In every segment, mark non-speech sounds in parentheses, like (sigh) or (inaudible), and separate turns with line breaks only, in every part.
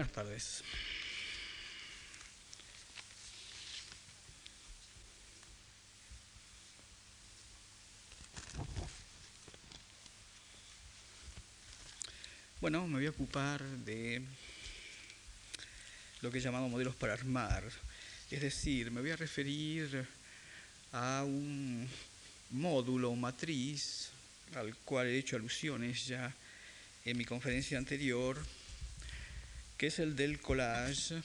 Buenas tardes. Bueno, me voy a ocupar de lo que he llamado modelos para armar. Es decir, me voy a referir a un módulo o matriz al cual he hecho alusiones ya en mi conferencia anterior, que es el del collage,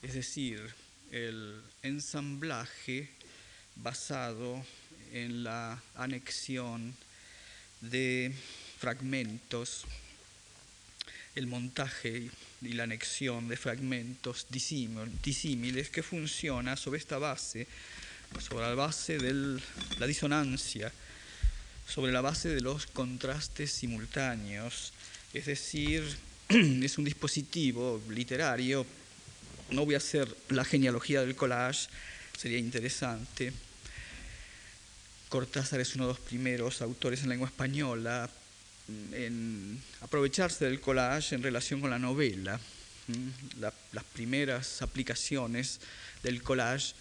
es decir, el ensamblaje basado en la anexión de fragmentos, el montaje y la anexión de fragmentos disímiles que funciona sobre esta base, sobre la base de la disonancia, sobre la base de los contrastes simultáneos, es decir, (clears throat) es un dispositivo literario, no voy a hacer la genealogía del collage, sería interesante. Cortázar es uno de los primeros autores en lengua española en aprovecharse del collage en relación con la novela. las primeras aplicaciones del collage,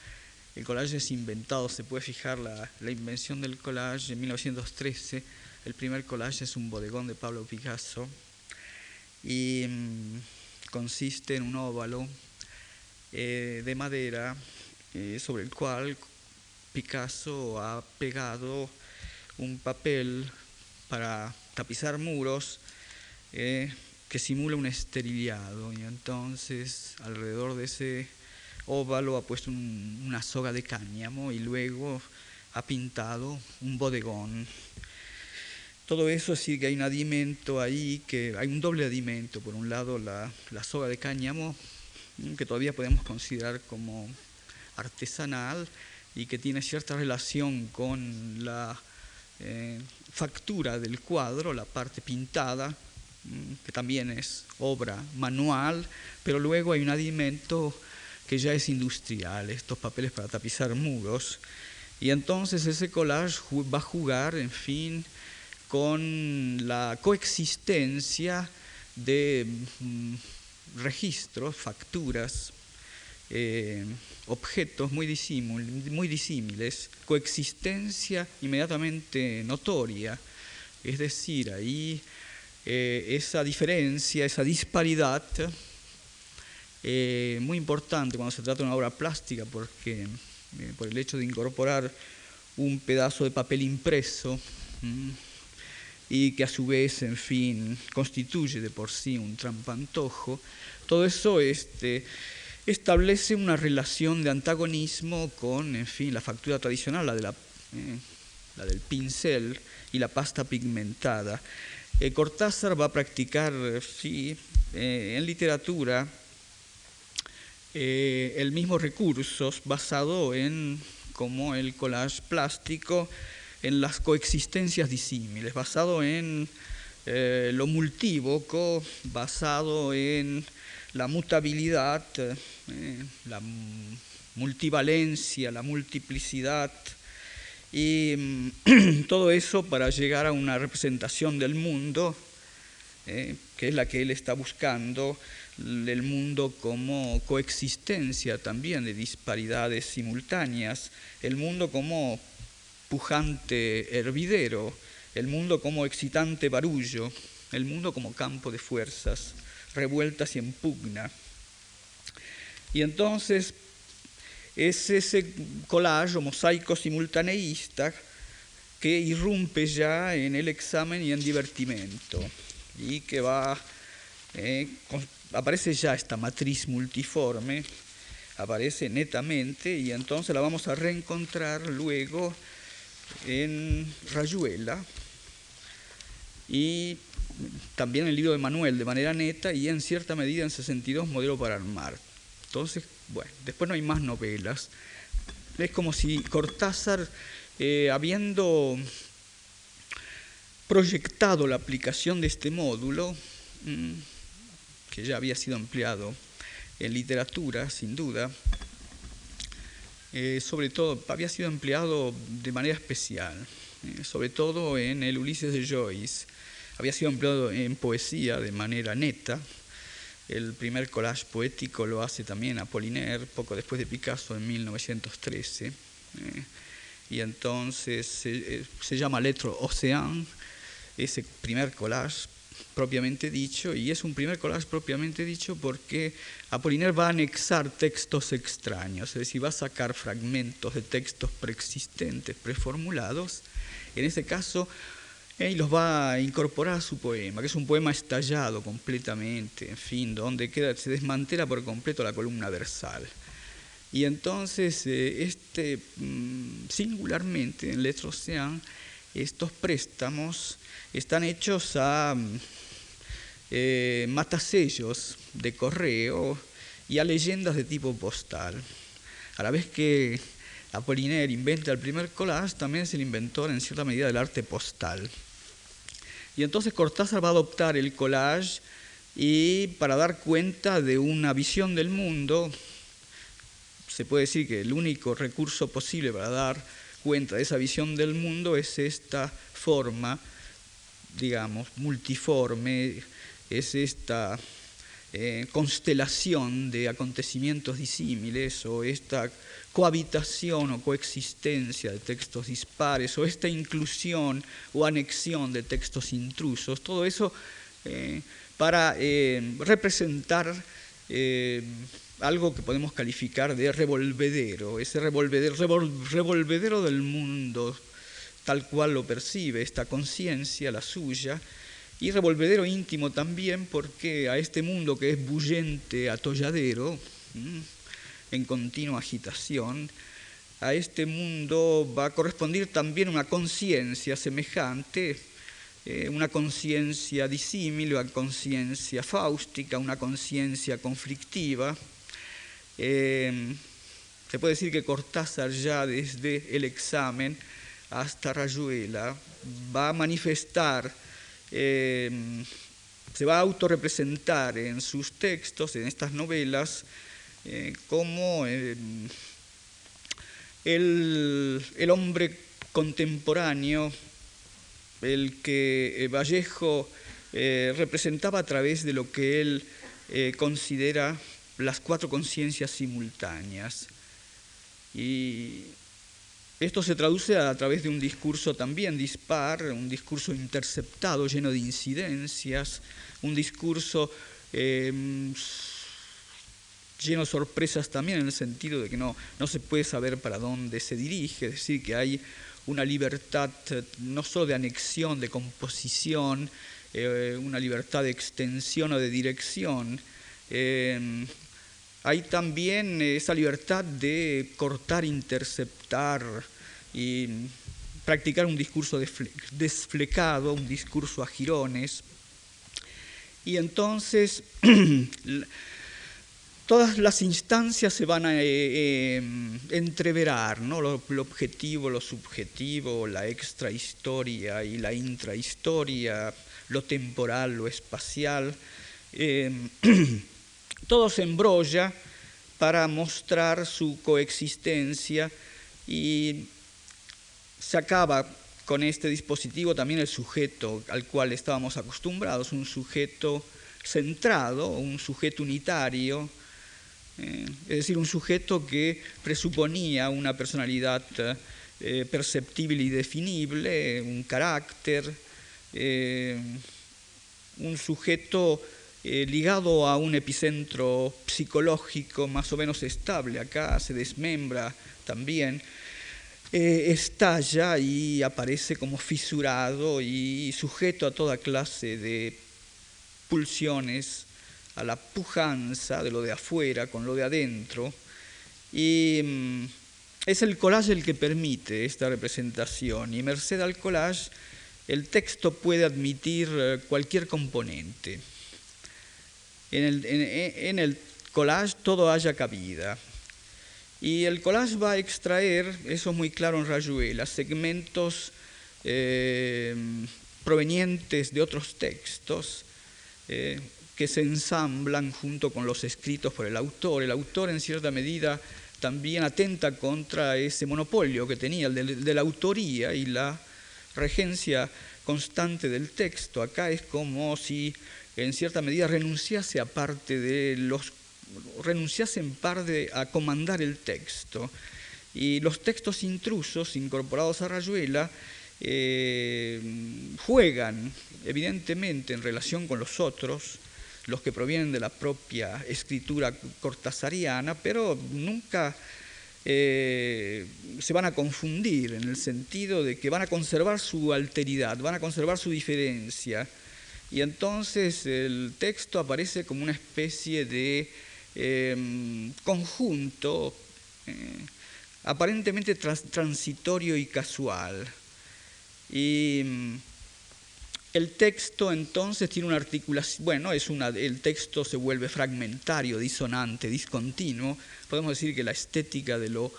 el collage es inventado, se puede fijar la, la, invención del collage en 1913. El primer collage es un bodegón de Pablo Picasso y mm, consiste en un óvalo eh, de madera eh, sobre el cual Picasso ha pegado un papel para tapizar muros eh, que simula un esteriliado y entonces alrededor de ese óvalo ha puesto una soga de cáñamo y luego ha pintado un bodegón. Todo eso sí que hay un adimento ahí, que hay un doble adimento. Por un lado la, la soga de cáñamo, que todavía podemos considerar como artesanal y que tiene cierta relación con la eh, factura del cuadro, la parte pintada, mm, que también es obra manual, pero luego hay un adimento que ya es industrial, estos papeles para tapizar muros. Y entonces ese collage va a jugar, en fin, con la coexistencia de mm, registros, facturas, eh, objetos muy, disímiles, coexistencia inmediatamente notoria, es decir, ahí eh, esa diferencia, esa disparidad, eh, muy importante cuando se trata de una obra plástica, porque por el hecho de incorporar un pedazo de papel impreso, y que a su vez, en fin, constituye de por sí un trampantojo, todo eso este, establece una relación de antagonismo con, en fin, la factura tradicional, la, de la, eh, la del pincel y la pasta pigmentada. Eh, Cortázar va a practicar, sí, eh, en literatura el mismo recurso basado en como el collage plástico en las coexistencias disímiles, basado en lo multívoco, basado en la mutabilidad, eh, la multivalencia, la multiplicidad y mm, (clears throat) todo eso para llegar a una representación del mundo, eh, que es la que él está buscando, el mundo como coexistencia también de disparidades simultáneas, el mundo como pujante hervidero, el mundo como excitante barullo, el mundo como campo de fuerzas revueltas y en pugna. Y entonces es ese collage o mosaico simultaneísta que irrumpe ya en el examen y en divertimento y que va, eh, aparece ya esta matriz multiforme, aparece netamente y entonces la vamos a reencontrar luego en Rayuela y también el libro de Manuel de manera neta y en cierta medida en 62 modelo para armar. Entonces, bueno, después no hay más novelas. Es como si Cortázar, eh, habiendo proyectado la aplicación de este módulo, mm, que ya había sido empleado en literatura, sin duda, eh, sobre todo había sido empleado de manera especial, eh, sobre todo en el Ulises de Joyce, había sido empleado en poesía de manera neta, El primer collage poético lo hace también Apollinaire, poco después de Picasso, en 1913. y entonces se llama Lettre Océan, ese primer collage propiamente dicho, y es un primer collage propiamente dicho porque Apollinaire va a anexar textos extraños, es decir, va a sacar fragmentos de textos preexistentes, preformulados, en ese caso, y los va a incorporar a su poema, que es un poema estallado completamente, en fin, donde queda, se desmantela por completo la columna versal. Y entonces, eh, este, mm, singularmente en Océan, estos préstamos están hechos a eh, matasellos de correo y a leyendas de tipo postal. A la vez que Apollinaire inventa el primer collage, también es el inventor en cierta medida del arte postal. Y entonces Cortázar va a adoptar el collage y para dar cuenta de una visión del mundo, se puede decir que el único recurso posible para dar cuenta de esa visión del mundo es esta forma, digamos, multiforme, es esta eh, constelación de acontecimientos disímiles o esta cohabitación o coexistencia de textos dispares o esta inclusión o anexión de textos intrusos, todo eso eh, para eh, representar algo que podemos calificar de revolvedero, ese revolvedero, revolvedero del mundo tal cual lo percibe, esta conciencia, la suya, y revolvedero íntimo también porque a este mundo que es bullente, atolladero, en continua agitación, a este mundo va a corresponder también una conciencia semejante, eh, una conciencia disímil, una conciencia fáustica, una conciencia conflictiva. Eh, se puede decir que Cortázar ya desde el examen hasta Rayuela va a manifestar eh, se va a autorrepresentar en sus textos, en estas novelas, eh, como eh, el, hombre contemporáneo, el que Vallejo representaba a través de lo que él considera las cuatro conciencias simultáneas. Y esto se traduce a través de un discurso también dispar, un discurso interceptado, lleno de incidencias, un discurso em, lleno de sorpresas también en el sentido de que no, no se puede saber para dónde se dirige, es decir, que hay una libertad no solo de anexión, de composición, eh, una libertad de extensión o de dirección. Em, hay también esa libertad de cortar, interceptar y practicar un discurso desflecado, un discurso a girones. Y entonces (clears throat) todas las instancias se van a eh, eh, entreverar, ¿no? Lo, objetivo, lo subjetivo, la extrahistoria y la intrahistoria, lo temporal, lo espacial. Eh, (clears throat) todo se embrolla para mostrar su coexistencia y se acaba con este dispositivo también el sujeto al cual estábamos acostumbrados, un sujeto centrado, un sujeto unitario, eh, es decir, un sujeto que presuponía una personalidad eh, perceptible y definible, un carácter, eh, un sujeto eh, ligado a un epicentro psicológico más o menos estable, acá se desmembra también, eh, estalla y aparece como fisurado y sujeto a toda clase de pulsiones, a la pujanza de lo de afuera con lo de adentro. Y mm, es el collage el que permite esta representación y merced al collage el texto puede admitir eh, cualquier componente en el, collage todo haya cabida. Y el collage va a extraer, eso es muy claro en Rayuela, segmentos eh, provenientes de otros textos eh, que se ensamblan junto con los escritos por el autor. El autor en cierta medida también atenta contra ese monopolio que tenía, el de la autoría y la regencia constante del texto. Acá es como si en cierta medida renunciase a parte de los renunciase en parte a comandar el texto. Y los textos intrusos incorporados a Rayuela eh, juegan evidentemente en relación con los otros, los que provienen de la propia escritura cortasariana, pero nunca eh, se van a confundir en el sentido de que van a conservar su alteridad, van a conservar su diferencia. Y entonces el texto aparece como una especie de em, conjunto eh, aparentemente transitorio y casual. Y el texto entonces tiene una articulación, bueno, es una, el texto se vuelve fragmentario, disonante, discontinuo. Podemos decir que la estética de lo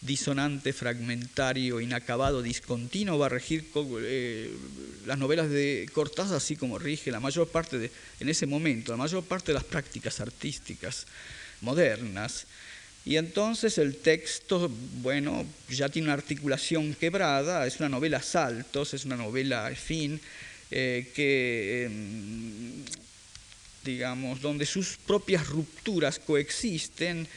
disonante, fragmentario, inacabado, discontinuo va a regir eh, las novelas de Cortázar, así como rige la mayor parte de, en ese momento, la mayor parte de las prácticas artísticas modernas. Y entonces el texto, bueno, ya tiene una articulación quebrada, es una novela saltos, es una novela, en fin, eh, que, em, digamos, donde sus propias rupturas coexisten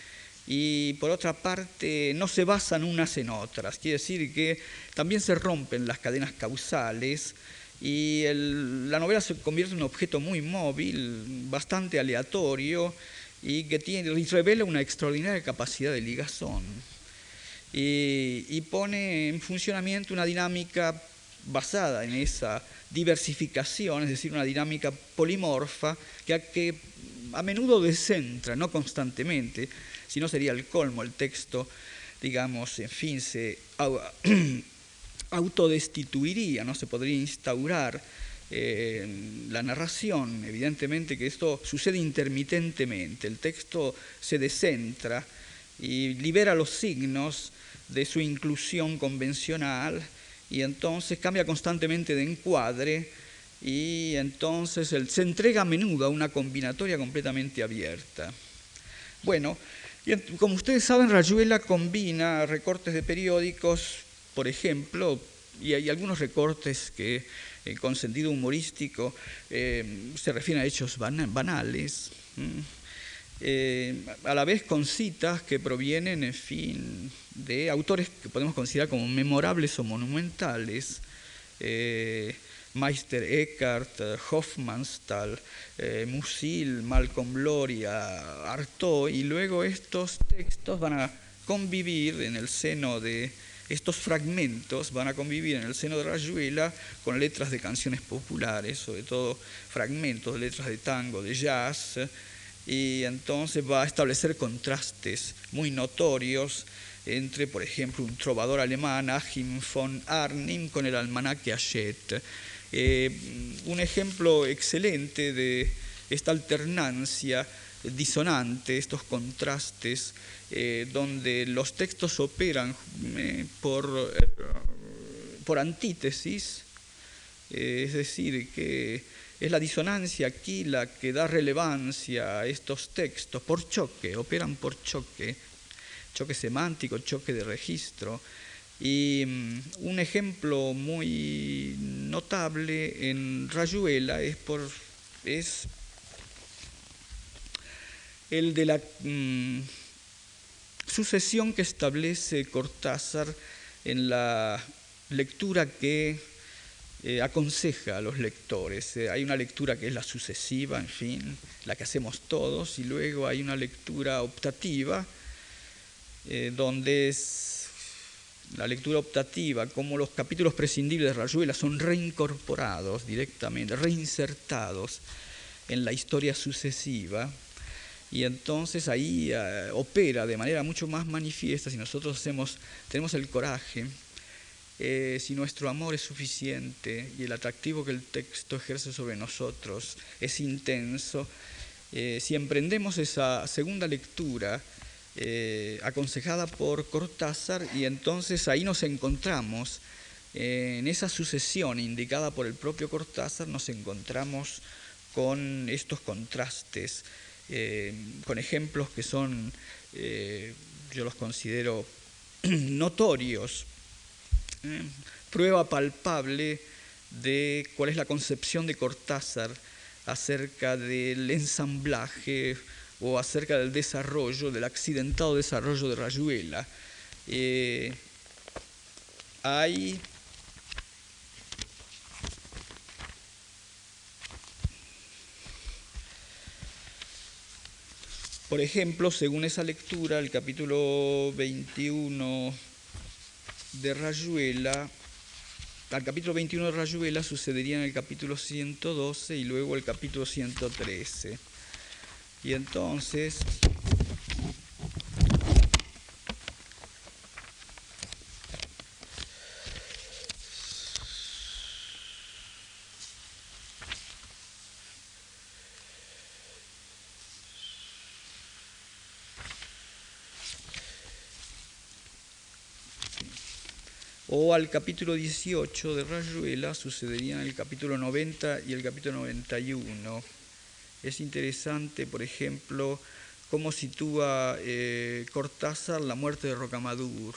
y por otra parte no se basan unas en otras. Quiere decir que también se rompen las cadenas causales y la novela se convierte en un objeto muy móvil, bastante aleatorio y que tiene, revela una extraordinaria capacidad de ligazón. y pone en funcionamiento una dinámica basada en esa diversificación, es decir, una dinámica polimorfa que a, que a menudo descentra, no constantemente, si no sería el colmo, el texto, digamos, en fin, se (clears throat) autodestituiría, no se podría instaurar eh, la narración, evidentemente que esto sucede intermitentemente, el texto se descentra y libera los signos de su inclusión convencional, y entonces cambia constantemente de encuadre y entonces se entrega a menudo a una combinatoria completamente abierta. Bueno, y como ustedes saben, Rayuela combina recortes de periódicos, por ejemplo, y hay algunos recortes que eh, con sentido humorístico eh, se refieren a hechos banales. Eh, a la vez con citas que provienen, en fin, de autores que podemos considerar como memorables o monumentales. Eh, Meister Eckhart, Hofmannsthal, eh, Musil, Malcolm Gloria, Artaud, y luego estos textos van a convivir en el seno de estos fragmentos van a convivir en el seno de Rayuela con letras de canciones populares, sobre todo fragmentos de letras de tango, de jazz, y entonces va a establecer contrastes muy notorios entre, por ejemplo, un trovador alemán, Achim von Arnim, con el almanaque Hachette. Eh, un ejemplo excelente de esta alternancia disonante, estos contrastes, eh, donde los textos operan eh, por, por antítesis, es decir, que es la disonancia aquí la que da relevancia a estos textos, por choque, operan por choque, choque semántico, choque de registro. Y mm, un ejemplo muy notable en Rayuela es, por, es el de la mm, sucesión que establece Cortázar en la lectura que eh, aconseja a los lectores. Eh, hay una lectura que es la sucesiva, en fin, la que hacemos todos, y luego hay una lectura optativa, eh, donde es la lectura optativa, como los capítulos prescindibles de Rayuela son reincorporados directamente, reinsertados en la historia sucesiva, y entonces ahí opera de manera mucho más manifiesta si nosotros tenemos el coraje eh, si nuestro amor es suficiente y el atractivo que el texto ejerce sobre nosotros es intenso, eh, si emprendemos esa segunda lectura eh, aconsejada por Cortázar y entonces ahí nos encontramos, en esa sucesión indicada por el propio Cortázar, nos encontramos con estos contrastes, con ejemplos que son, yo los considero (clears throat) notorios prueba palpable de cuál es la concepción de Cortázar acerca del ensamblaje o acerca del desarrollo, del accidentado desarrollo de Rayuela. Eh, hay Por ejemplo, según esa lectura, el capítulo 21 de Rayuela, al capítulo 21 de Rayuela sucedería en el capítulo 112 y luego el capítulo 113. Y entonces o al capítulo 18 de Rayuela sucederían el capítulo 90 y el capítulo 91. Es interesante, por ejemplo, cómo sitúa eh, Cortázar la muerte de Rocamadur.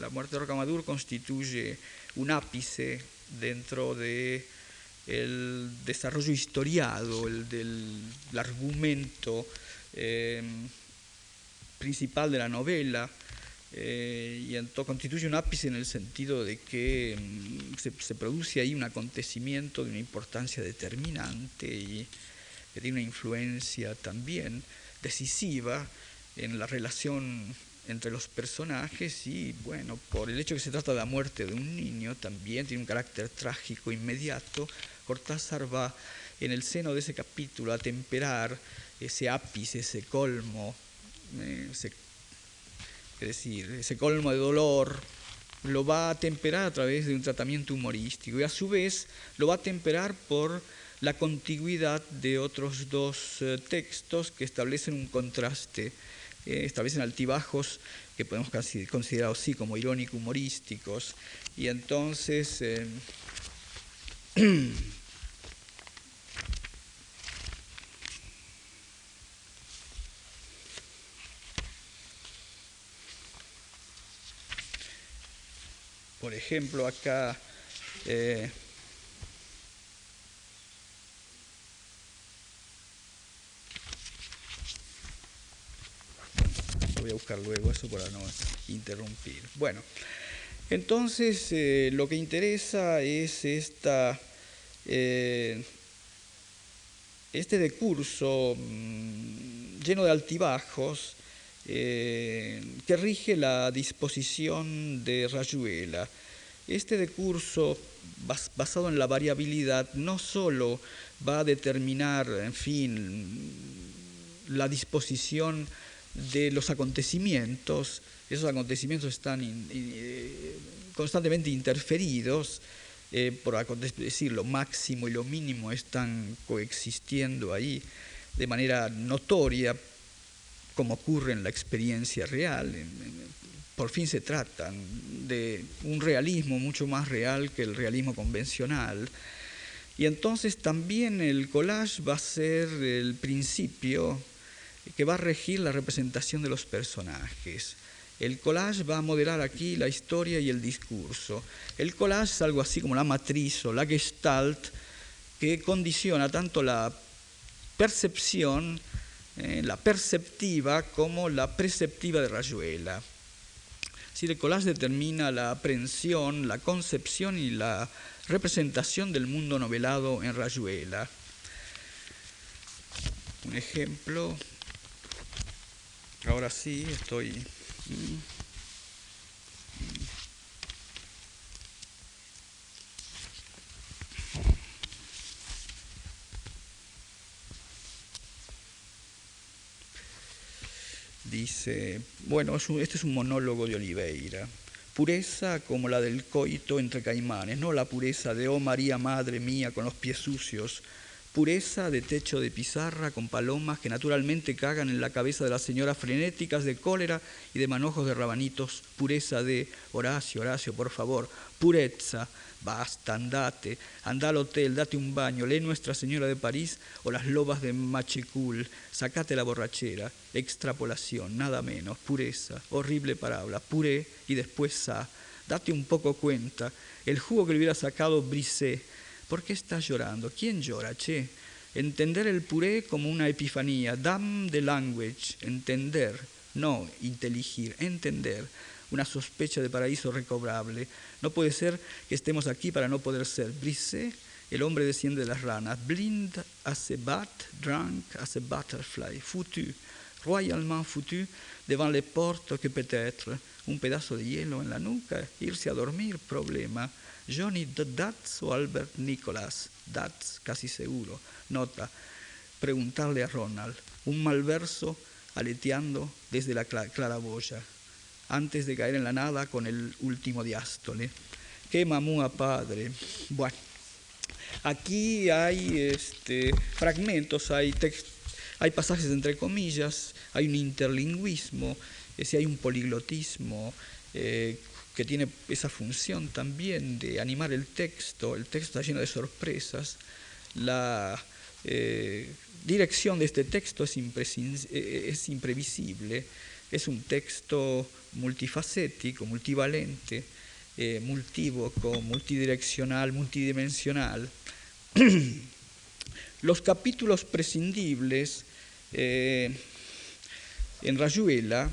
La muerte de Rocamadur constituye un ápice dentro de el desarrollo historiado, el del argumento eh, principal de la novela eh, y entonces constituye un ápice en el sentido de que mm, se, produce ahí un acontecimiento de una importancia determinante y que tiene una influencia también decisiva en la relación entre los personajes y bueno, por el hecho que se trata de la muerte de un niño también tiene un carácter trágico inmediato, Cortázar va en el seno de ese capítulo a temperar ese ápice, ese colmo, eh, ese es decir, ese colmo de dolor. Lo va a temperar a través de un tratamiento humorístico y a su vez lo va a temperar por la contigüidad de otros dos eh, textos que establecen un contraste, eh, establecen altibajos que podemos considerar así como irónico-humorísticos. Y entonces... Eh, (clears throat) Por ejemplo, acá voy a buscar luego eso para no interrumpir. Bueno, entonces eh, lo que interesa es esta, eh, este decurso mm, lleno de altibajos eh, que rige la disposición de Rayuela. Este decurso basado en la variabilidad no solo va a determinar, en fin, la disposición de los acontecimientos, esos acontecimientos están eh, constantemente interferidos, eh, por decir, lo máximo y lo mínimo están coexistiendo ahí de manera notoria, como ocurre en la experiencia real. Por fin se trata de un realismo mucho más real que el realismo convencional. Y entonces también el collage va a ser el principio que va a regir la representación de los personajes. El collage va a modelar aquí la historia y el discurso. El collage es algo así como la matriz o la gestalt que condiciona tanto la percepción eh, la perceptiva como la preceptiva de Rayuela. Si el collage determina la aprehensión, la concepción y la representación del mundo novelado en Rayuela. Un ejemplo, ahora sí estoy... Dice, bueno, este es un monólogo de Oliveira. Pureza como la del coito entre caimanes, no la pureza de, oh María, Madre mía, con los pies sucios, pureza de techo de pizarra con palomas que naturalmente cagan en la cabeza de las señoras frenéticas de cólera y de manojos de rabanitos, pureza de Horacio, Horacio, por favor, pureza, basta, andate, anda al hotel, date un baño, lee Nuestra Señora de París o las lobas de Machicul, sacate la borrachera, extrapolación, nada menos, pureza, horrible parábola, puré y después sa, date un poco cuenta, el jugo que le hubiera sacado Brisé, ¿Por qué estás llorando? ¿Quién llora, che? Entender el puré como una epifanía. Dam the language, entender, no inteligir, entender. Una sospecha de paraíso recobrable. No puede ser que estemos aquí para no poder ser. Brise, el hombre desciende de las ranas. Blind as a bat, drunk as a butterfly. Foutu, royalement foutu, devant les portes que peut-être. Un pedazo de hielo en la nuca, irse a dormir, problema. Johnny Dats o Albert Nicholas. Dats, casi seguro. Nota, preguntarle a Ronald. Un mal verso aleteando desde la claraboya, antes de caer en la nada con el último diástole. ¡Qué mamúa padre! Bueno, aquí hay este, fragmentos, hay, hay pasajes entre comillas, hay un interlingüismo, si hay un poliglotismo, eh, que tiene esa función también de animar el texto, el texto está lleno de sorpresas, la eh, dirección de este texto es, eh, es, imprevisible, es un texto multifacético, multivalente, eh, multívoco, multidireccional, multidimensional. (clears throat) Los capítulos prescindibles en Rayuela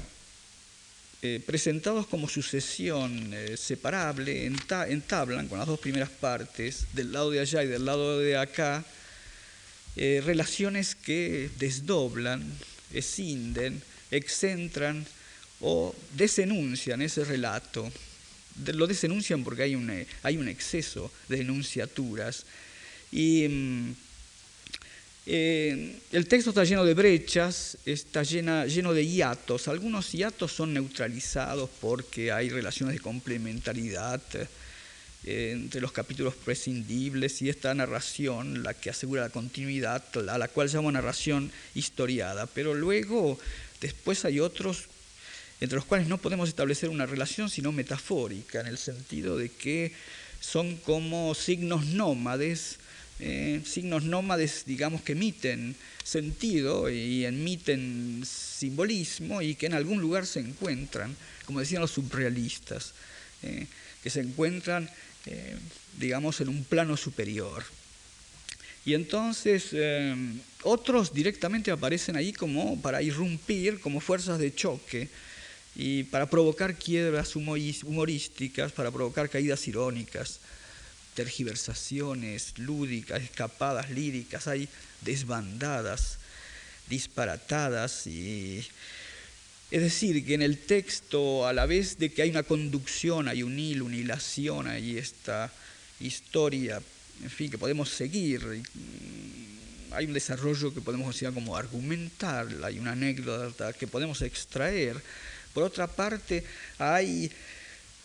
eh, presentados como sucesión eh, separable, entablan con las dos primeras partes, del lado de allá y del lado de acá, eh, relaciones que desdoblan, escinden, excentran o desenuncian ese relato. Lo desenuncian porque hay un, hay un exceso de enunciaturas. Y mm, eh, el texto está lleno de brechas, está lleno de hiatos. Algunos hiatos son neutralizados porque hay relaciones de complementariedad eh, entre los capítulos prescindibles y esta narración, la que asegura la continuidad, a la cual llamo narración historiada. Pero luego, después hay otros entre los cuales no podemos establecer una relación sino metafórica, en el sentido de que son como signos nómades eh, signos nómades, digamos, que emiten sentido y emiten simbolismo y que en algún lugar se encuentran, como decían los surrealistas, eh, que se encuentran, eh, digamos, en un plano superior. Y entonces otros directamente aparecen ahí como para irrumpir, como fuerzas de choque, y para provocar quiebras humorísticas, para provocar caídas irónicas tergiversaciones lúdicas, escapadas líricas, hay desbandadas, disparatadas y es decir, que en el texto, a la vez de que hay una conducción, hay un hilo, una hilación, hay esta historia, en fin, que podemos seguir, mm, hay un desarrollo que podemos decir como argumentar, hay una anécdota que podemos extraer. Por otra parte, hay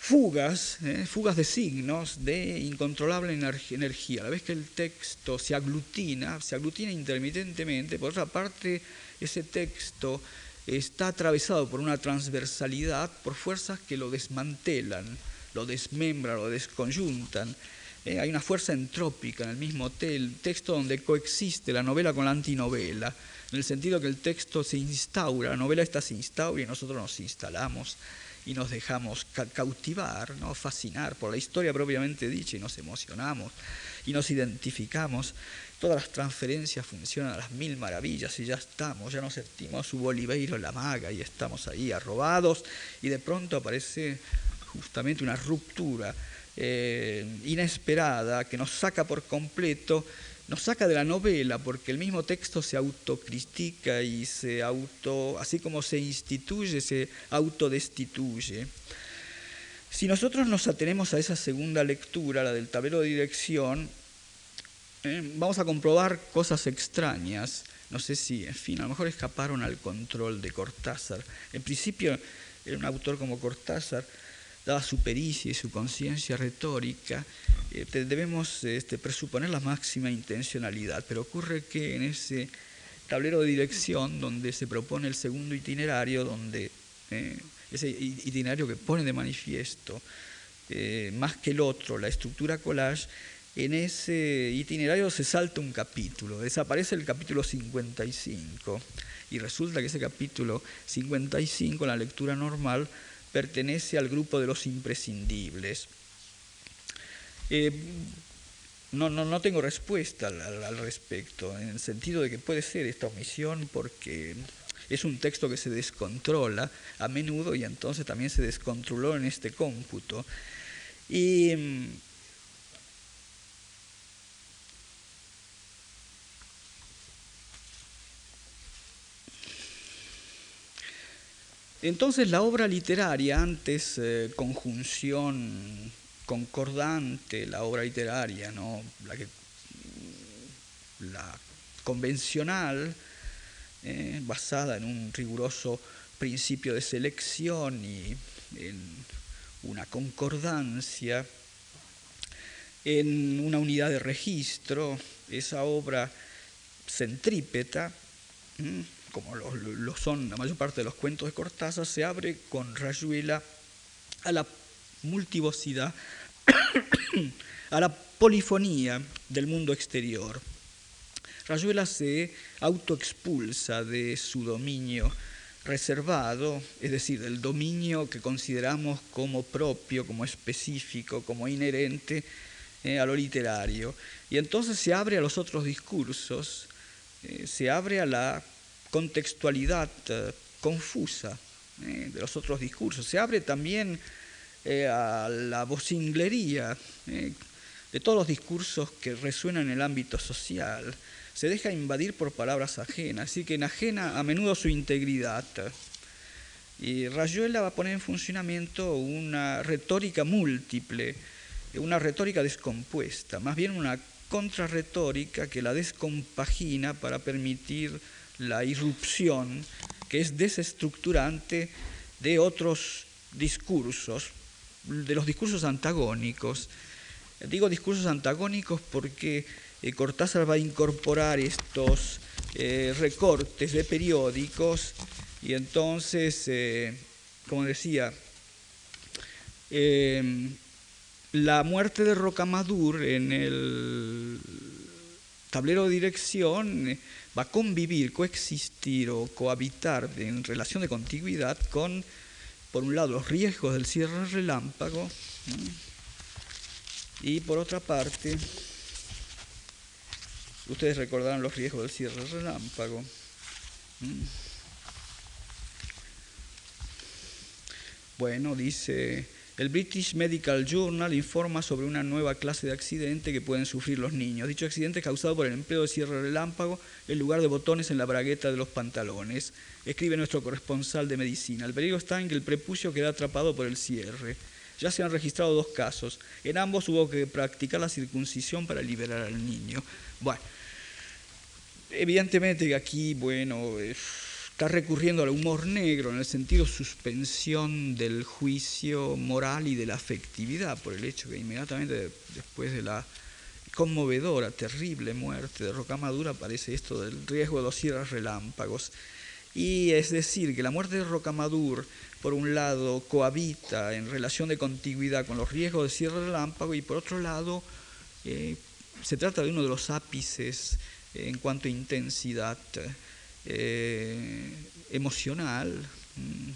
fugas, ¿eh? fugas de signos de incontrolable energía. A la vez que el texto se aglutina, se aglutina intermitentemente, por otra parte, ese texto está atravesado por una transversalidad, por fuerzas que lo desmantelan, lo desmembran, lo desconyuntan. ¿eh? hay una fuerza entrópica en el mismo texto donde coexiste la novela con la antinovela, en el sentido que el texto se instaura, la novela está se instaura y nosotros nos instalamos y nos dejamos cautivar, ¿no? fascinar por la historia propiamente dicha y nos emocionamos y nos identificamos. Todas las transferencias funcionan a las mil maravillas y ya estamos, ya nos sentimos su Boliveiro la maga y estamos ahí arrobados y de pronto aparece justamente una ruptura eh, inesperada que nos saca por completo nos saca de la novela porque el mismo texto se autocritica y se auto, así como se instituye, se autodestituye. Si nosotros nos atenemos a esa segunda lectura, la del tablero de dirección, eh, vamos a comprobar cosas extrañas. No sé si, en fin, a lo mejor escaparon al control de Cortázar. En principio, un autor como Cortázar dada su pericia y su conciencia retórica, eh, debemos este, presuponer la máxima intencionalidad, pero ocurre que en ese tablero de dirección donde se propone el segundo itinerario, donde eh, ese itinerario que pone de manifiesto eh, más que el otro la estructura collage, en ese itinerario se salta un capítulo, desaparece el capítulo 55 y resulta que ese capítulo 55 en la lectura normal pertenece al grupo de los imprescindibles. Eh, no, no, no tengo respuesta al, respecto, en el sentido de que puede ser esta omisión porque es un texto que se descontrola a menudo y entonces también se descontroló en este cómputo. Y Entonces la obra literaria, antes eh, conjunción concordante, la obra literaria, ¿no? la, convencional, eh, basada en un riguroso principio de selección y en una concordancia, en una unidad de registro, esa obra centrípeta, como lo, son la mayor parte de los cuentos de Cortázar, se abre con Rayuela a la multivocidad, (coughs) a la polifonía del mundo exterior. Rayuela se autoexpulsa de su dominio reservado, es decir, del dominio que consideramos como propio, como específico, como inherente eh, a lo literario. Y entonces se abre a los otros discursos, eh, se abre a la contextualidad eh, confusa eh, de los otros discursos. Se abre también eh, a la vocinglería de todos los discursos que resuenan en el ámbito social. Se deja invadir por palabras ajenas, así que enajena a menudo su integridad. Y Rayuela va a poner en funcionamiento una retórica múltiple, una retórica descompuesta, más bien una contrarretórica que la descompagina para permitir la irrupción que es desestructurante de otros discursos, de los discursos antagónicos. Digo discursos antagónicos porque eh, Cortázar va a incorporar estos eh, recortes de periódicos y entonces, eh, como decía, la muerte de Rocamadur en el tablero de dirección va a convivir, coexistir o cohabitar en relación de contiguidad con, por un lado, los riesgos del cierre relámpago y por otra parte, ustedes recordarán los riesgos del cierre relámpago. Bueno, dice el British Medical Journal informa sobre una nueva clase de accidente que pueden sufrir los niños. Dicho accidente es causado por el empleo de cierre relámpago en lugar de botones en la bragueta de los pantalones. Escribe nuestro corresponsal de medicina. El peligro está en que el prepucio queda atrapado por el cierre. Ya se han registrado dos casos. En ambos hubo que practicar la circuncisión para liberar al niño. Bueno, evidentemente que aquí, bueno está recurriendo al humor negro en el sentido suspensión del juicio moral y de la afectividad, por el hecho que inmediatamente después de la conmovedora, terrible muerte de Rocamadura aparece esto del riesgo de los cierres relámpagos. Y es decir, que la muerte de Rocamadur, por un lado, cohabita en relación de contigüidad con los riesgos de cierre relámpago y por otro lado, eh, se trata de uno de los ápices en cuanto a intensidad eh, emocional, mm,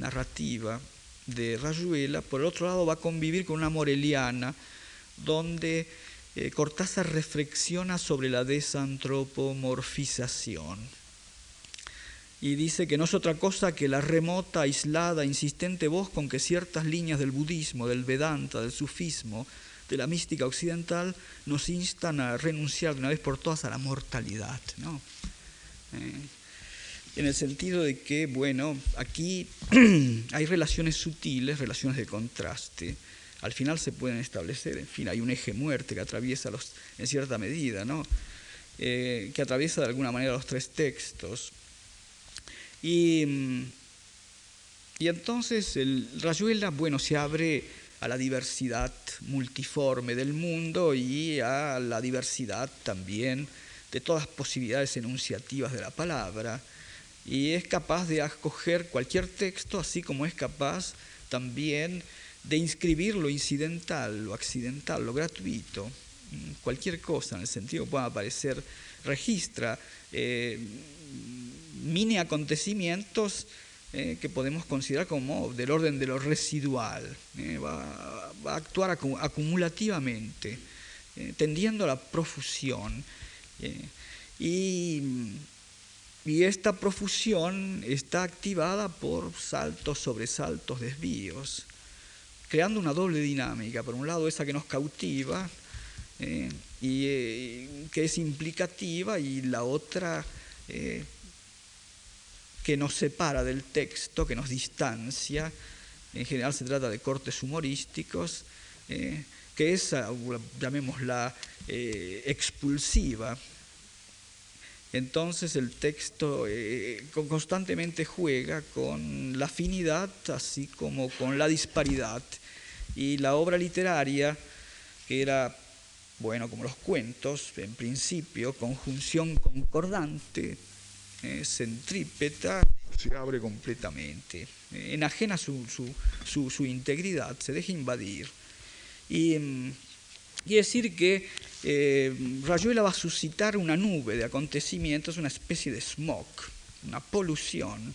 narrativa de Rayuela, por el otro lado va a convivir con una moreliana donde eh, Cortázar reflexiona sobre la desantropomorfización y dice que no es otra cosa que la remota, aislada, insistente voz con que ciertas líneas del budismo, del Vedanta, del sufismo, de la mística occidental nos instan a renunciar de una vez por todas a la mortalidad. ¿no? Eh, en el sentido de que, bueno, aquí (clears throat) hay relaciones sutiles, relaciones de contraste. Al final se pueden establecer, en fin, hay un eje muerte que atraviesa los, en cierta medida, ¿no? Eh, que atraviesa de alguna manera los tres textos. Y, mm, y entonces el Rayuela, bueno, se abre a la diversidad multiforme del mundo y a la diversidad también de todas las posibilidades enunciativas de la palabra y es capaz de acoger cualquier texto, así como es capaz también de inscribir lo incidental, lo accidental, lo gratuito, mm, cualquier cosa en el sentido que pueda aparecer, registra eh, mini acontecimientos eh, que podemos considerar como del orden de lo residual, eh, va, a actuar acumulativamente tendiendo a la profusión. y, y esta profusión está activada por saltos, sobresaltos, desvíos, creando una doble dinámica. Por un lado, esa que nos cautiva, eh, y eh, que es implicativa y la otra eh, que nos separa del texto, que nos distancia, en general se trata de cortes humorísticos, que es, llamémosla, expulsiva. Entonces el texto constantemente juega con la afinidad, así como con la disparidad. Y la obra literaria, que era bueno, como los cuentos, en principio, conjunción concordante, eh, centrípeta, se abre completamente, eh, enajena su, su, integridad, se deja invadir. Y, mm, y decir que eh, Rayuela va a suscitar una nube de acontecimientos, una especie de smog, una polución,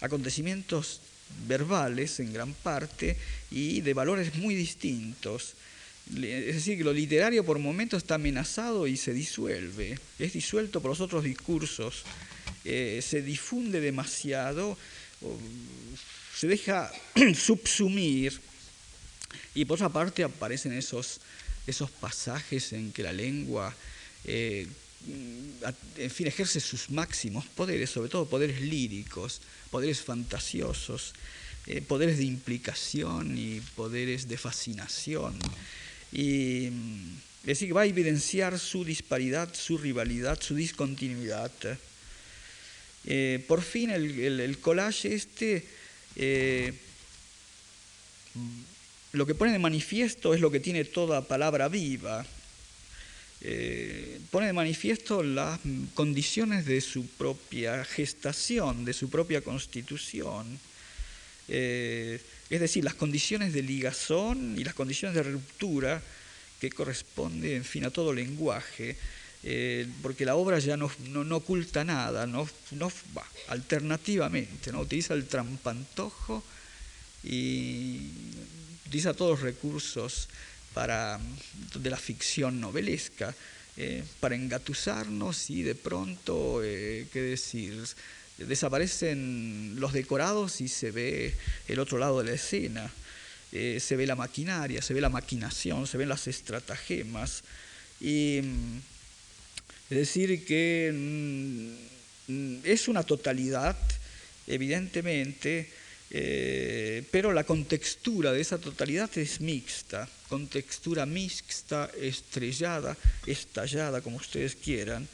acontecimientos verbales en gran parte y de valores muy distintos. Es decir, que lo literario por momentos está amenazado y se disuelve, es disuelto por los otros discursos, eh, se difunde demasiado, se deja (clears throat) subsumir y por otra parte aparecen esos, esos pasajes en que la lengua, eh, en fin, ejerce sus máximos poderes, sobre todo poderes líricos, poderes fantasiosos, eh, poderes de implicación y poderes de fascinación. Y es decir, va a evidenciar su disparidad, su rivalidad, su discontinuidad. Eh, por fin el, collage este lo que pone de manifiesto es lo que tiene toda palabra viva. Eh, pone de manifiesto las condiciones de su propia gestación, de su propia constitución es decir, las condiciones de ligazón y las condiciones de ruptura que corresponde, en fin, a todo lenguaje, eh, porque la obra ya no, oculta nada, no, no va, alternativamente, ¿no? utiliza el trampantojo y utiliza todos los recursos para, de la ficción novelesca eh, para engatusarnos y de pronto, eh, ¿qué decir? desaparecen los decorados y se ve el otro lado de la escena. Eh, se ve la maquinaria, se ve la maquinación, se ven las estratagemas. Y, mm, es decir, que mm, es una totalidad, evidentemente, eh, pero la contextura de esa totalidad es mixta, contextura mixta, estrellada, estallada, como ustedes quieran.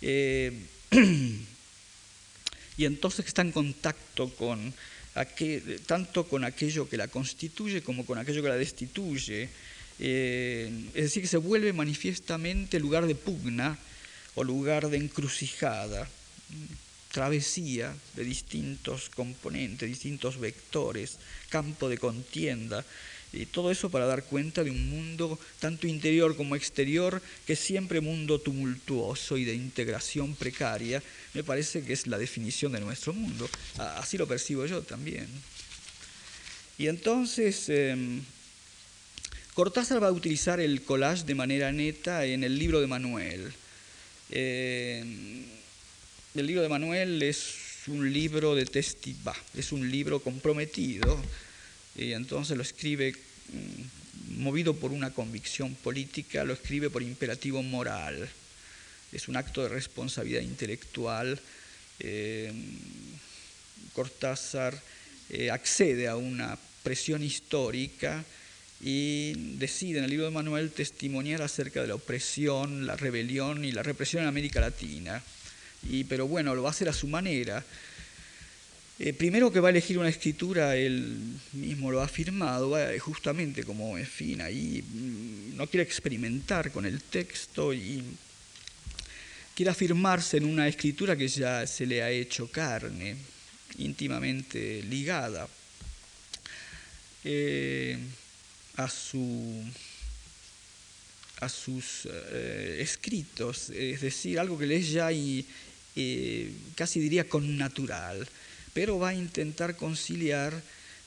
Eh, (clears throat) y entonces está en contacto con tanto con aquello que la constituye como con aquello que la destituye. Eh, es decir, que se vuelve manifiestamente lugar de pugna o lugar de encrucijada, travesía de distintos componentes, distintos vectores, campo de contienda. Y todo eso para dar cuenta de un mundo tanto interior como exterior, que es siempre mundo tumultuoso y de integración precaria, me parece que es la definición de nuestro mundo. Así lo percibo yo también. Y entonces, em, Cortázar va a utilizar el collage de manera neta en el libro de Manuel. Em, el libro de Manuel es un libro de testiba, es un libro comprometido y entonces lo escribe mm, movido por una convicción política, lo escribe por imperativo moral. Es un acto de responsabilidad intelectual. Eh, Cortázar eh, accede a una presión histórica y decide en el libro de Manuel testimoniar acerca de la opresión, la rebelión y la represión en América Latina. Y, pero bueno, lo va a hacer a su manera. Eh, primero que va a elegir una escritura, él mismo lo ha afirmado, justamente como, en fin, ahí mm, no quiere experimentar con el texto y quiere afirmarse en una escritura que ya se le ha hecho carne, íntimamente ligada eh, a, su, a sus eh, escritos, es decir, algo que le es ya y, casi diría con natural pero va a intentar conciliar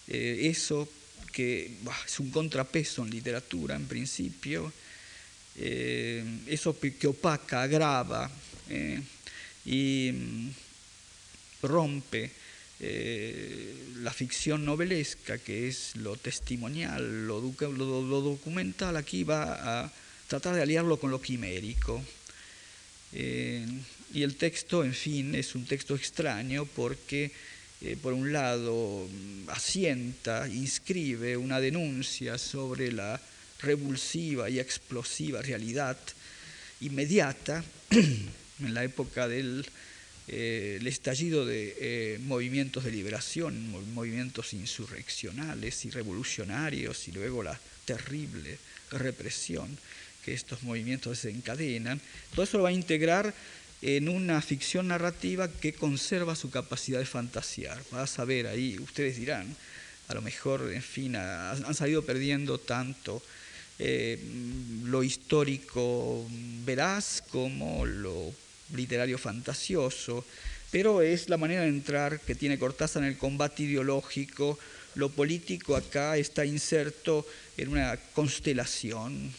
eh, eso que es un contrapeso en literatura en principio, eso que opaca, agrava y mm, rompe la ficción novelesca, que es lo testimonial, lo, lo, documental, aquí va a tratar de aliarlo con lo quimérico. Y el texto, en fin, es un texto extraño porque eh, por un lado, asienta, inscribe una denuncia sobre la revulsiva y explosiva realidad inmediata (clears throat) en la época del eh, estallido de eh, movimientos de liberación, movimientos insurreccionales y revolucionarios, y luego la terrible represión que estos movimientos desencadenan. Todo eso lo va a integrar en una ficción narrativa que conserva su capacidad de fantasear. Vas a ver ahí, ustedes dirán, a lo mejor, en fin, han salido perdiendo tanto eh, lo histórico veraz como lo literario fantasioso, pero es la manera de entrar que tiene Cortázar en el combate ideológico. Lo político acá está inserto en una constelación,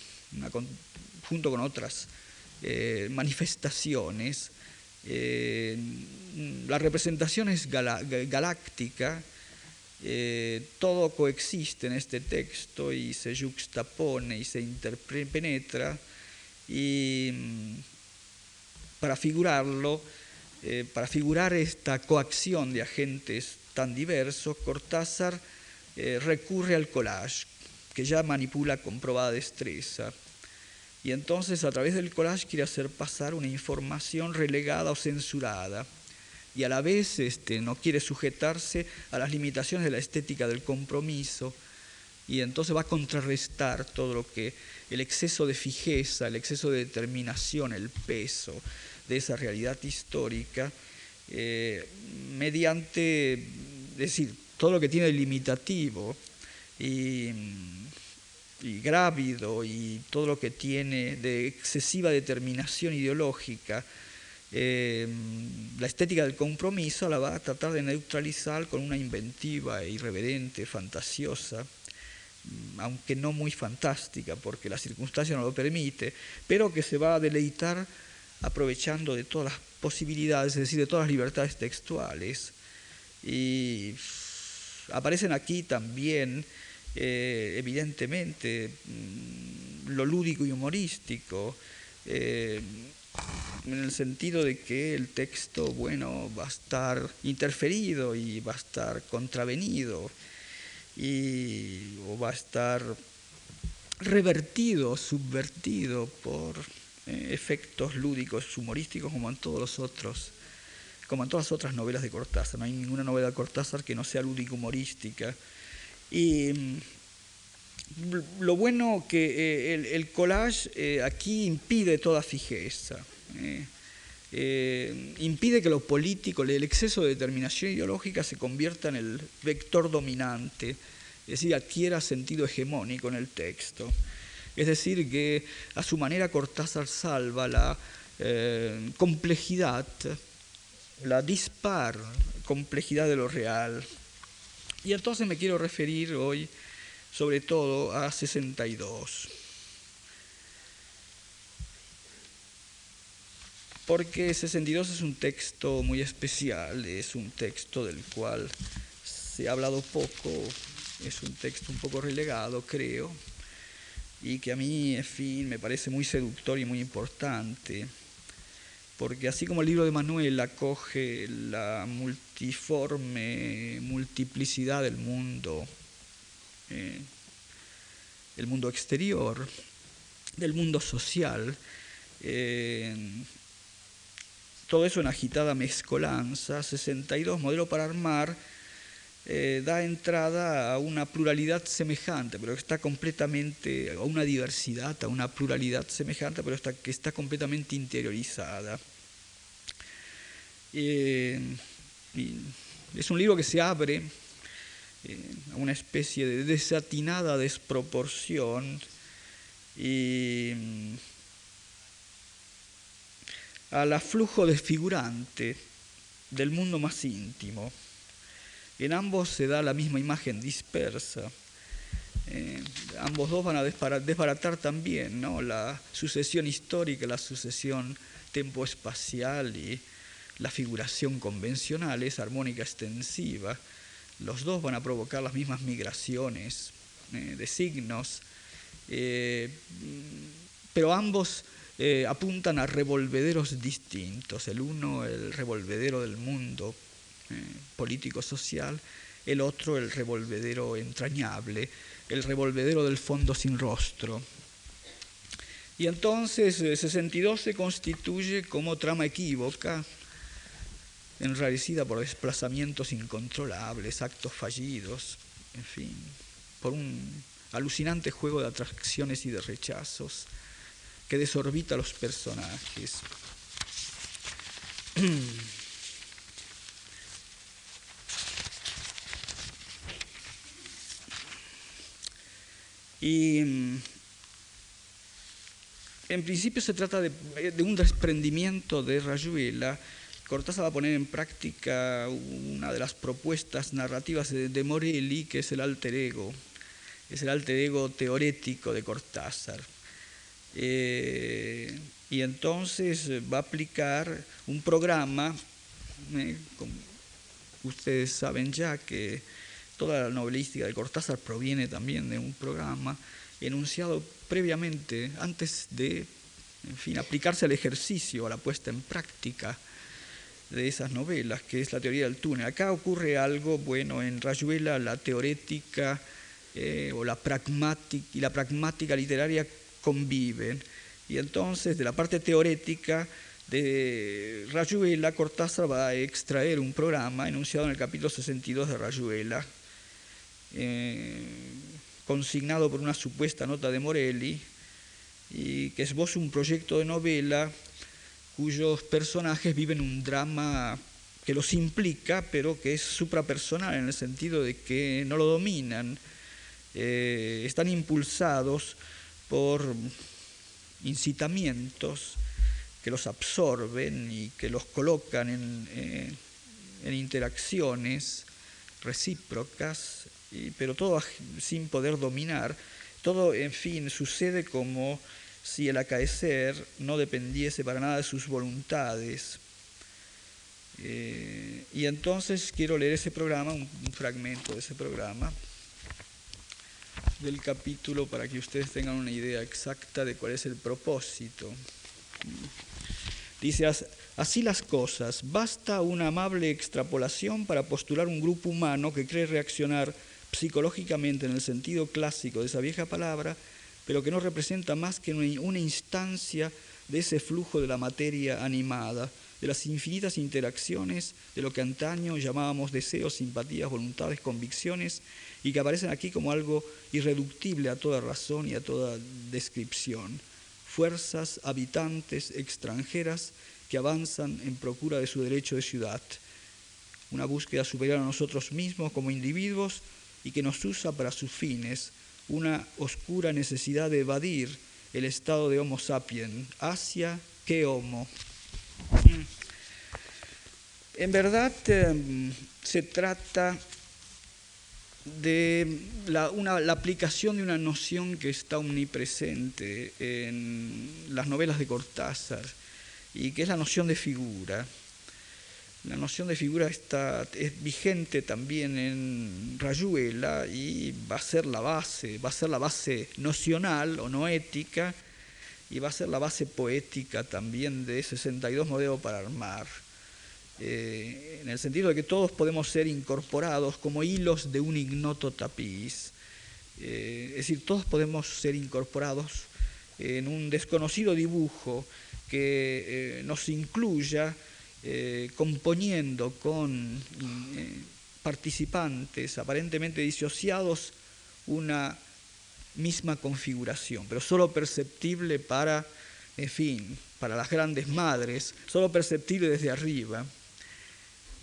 junto con otras eh, manifestaciones. Eh, la representación es galáctica, eh, todo coexiste en este texto y se juxtapone y se interpenetra y mm, para figurarlo, para figurar esta coacción de agentes tan diversos, Cortázar recurre al collage, que ya manipula con probada destreza. Y entonces a través del collage quiere hacer pasar una información relegada o censurada. Y a la vez este, no quiere sujetarse a las limitaciones de la estética del compromiso. Y entonces va a contrarrestar todo lo que el exceso de fijeza, el exceso de determinación, el peso de esa realidad histórica, eh, mediante, es decir, todo lo que tiene limitativo y grávido y todo lo que tiene de excesiva determinación ideológica, eh, la estética del compromiso la va a tratar de neutralizar con una inventiva, irreverente, fantasiosa, aunque no muy fantástica, porque la circunstancia no lo permite, pero que se va a deleitar aprovechando de todas las posibilidades, es decir, de todas las libertades textuales. Y aparecen aquí también eh, evidentemente mm, lo lúdico y humorístico, eh, en el sentido de que el texto, bueno, va a estar interferido y va a estar contravenido y, o va a estar revertido, subvertido por eh, efectos lúdicos, humorísticos, como en todos los otros, como en todas las otras novelas de Cortázar. No hay ninguna novela de Cortázar que no sea lúdico humorística y mm, lo bueno que eh, el, collage eh, aquí impide toda fijeza, eh, impide que lo político, el exceso de determinación ideológica se convierta en el vector dominante, es decir, adquiera sentido hegemónico en el texto. Es decir, que a su manera Cortázar salva la complejidad, la dispar complejidad de lo real, y entonces me quiero referir hoy sobre todo a 62. Porque 62 es un texto muy especial, es un texto del cual se ha hablado poco, es un texto un poco relegado, creo, y que a mí, en fin, me parece muy seductor y muy importante porque así como el libro de Manuel acoge la multiforme multiplicidad del mundo, eh, el mundo exterior, del mundo social, eh, todo eso en agitada mezcolanza, 62, modelo para armar, eh, da entrada a una pluralidad semejante, pero que está completamente, a una diversidad, a una pluralidad semejante, pero que está completamente interiorizada. Eh, es un libro que se abre eh, a una especie de desatinada desproporción y mm, al aflujo desfigurante del mundo más íntimo. En ambos se da la misma imagen dispersa. Eh, ambos dos van a desbaratar también ¿no? la sucesión histórica, la sucesión tempo-espacial y la figuración convencional, esa armónica extensiva. Los dos van a provocar las mismas migraciones eh, de signos, eh, pero ambos apuntan a revolvederos distintos. El uno, el revolvedero del mundo político-social, el otro, el revolvedero entrañable el revolvedero del fondo sin rostro. Y entonces 62 eh, se constituye como trama equívoca, enrarecida por desplazamientos incontrolables, actos fallidos, en fin, por un alucinante juego de atracciones y de rechazos que desorbita a los personajes. Y en principio se trata de, un desprendimiento de Rayuela. Cortázar va a poner en práctica una de las propuestas narrativas de, Morelli, que es el alter ego, es el alter ego teorético de Cortázar. Eh, y entonces va a aplicar un programa, eh, ustedes saben ya que toda la novelística de Cortázar proviene también de un programa enunciado previamente, antes de, en fin, aplicarse al ejercicio, a la puesta en práctica de esas novelas, que es la teoría del túnel. Acá ocurre algo, bueno, en Rayuela la teorética eh, o la pragmática y la pragmática literaria conviven. Y entonces, de la parte teorética de Rayuela, Cortázar va a extraer un programa enunciado en el capítulo 62 de Rayuela, eh, consignado por una supuesta nota de Morelli, y que esboza un proyecto de novela cuyos personajes viven un drama que los implica, pero que es suprapersonal en el sentido de que no lo dominan, eh, están impulsados por incitamientos que los absorben y que los colocan en, eh, en interacciones recíprocas pero todo sin poder dominar. Todo, en fin, sucede como si el acaecer no dependiese para nada de sus voluntades. Eh, y entonces quiero leer ese programa, un, fragmento de ese programa, del capítulo para que ustedes tengan una idea exacta de cuál es el propósito. Dice, así las cosas, basta una amable extrapolación para postular un grupo humano que cree reaccionar psicológicamente en el sentido clásico de esa vieja palabra, pero que no representa más que una instancia de ese flujo de la materia animada, de las infinitas interacciones de lo que antaño llamábamos deseos, simpatías, voluntades, convicciones, y que aparecen aquí como algo irreductible a toda razón y a toda descripción. Fuerzas habitantes extranjeras que avanzan en procura de su derecho de ciudad. Una búsqueda superior a nosotros mismos como individuos y que nos usa para sus fines una oscura necesidad de evadir el estado de Homo sapiens, hacia qué Homo. En verdad em, se trata de la, aplicación de una noción que está omnipresente en las novelas de Cortázar y que es la noción de figura. La noción de figura está, es vigente también en Rayuela y va a ser la base, va a ser la base nocional o no ética y va a ser la base poética también de 62 modelos para armar. Eh, en el sentido de que todos podemos ser incorporados como hilos de un ignoto tapiz. Eh, es decir, todos podemos ser incorporados en un desconocido dibujo que eh, nos incluya eh, componiendo con eh, participantes aparentemente disociados una misma configuración, pero solo perceptible para, en fin, para las grandes madres, solo perceptible desde arriba.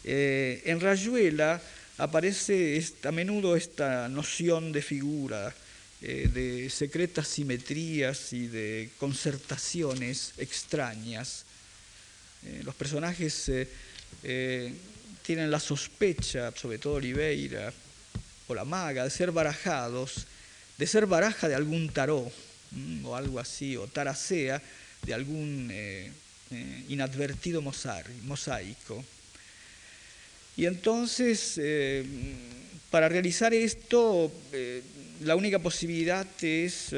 Eh, en Rayuela aparece a menudo esta noción de figura, de secretas simetrías y de concertaciones extrañas eh, los personajes eh, eh, tienen la sospecha, sobre todo Oliveira o la maga, de ser barajados de ser baraja de algún taró o algo así, o taracea de algún inadvertido mosaico. Y entonces, para realizar esto, la única posibilidad es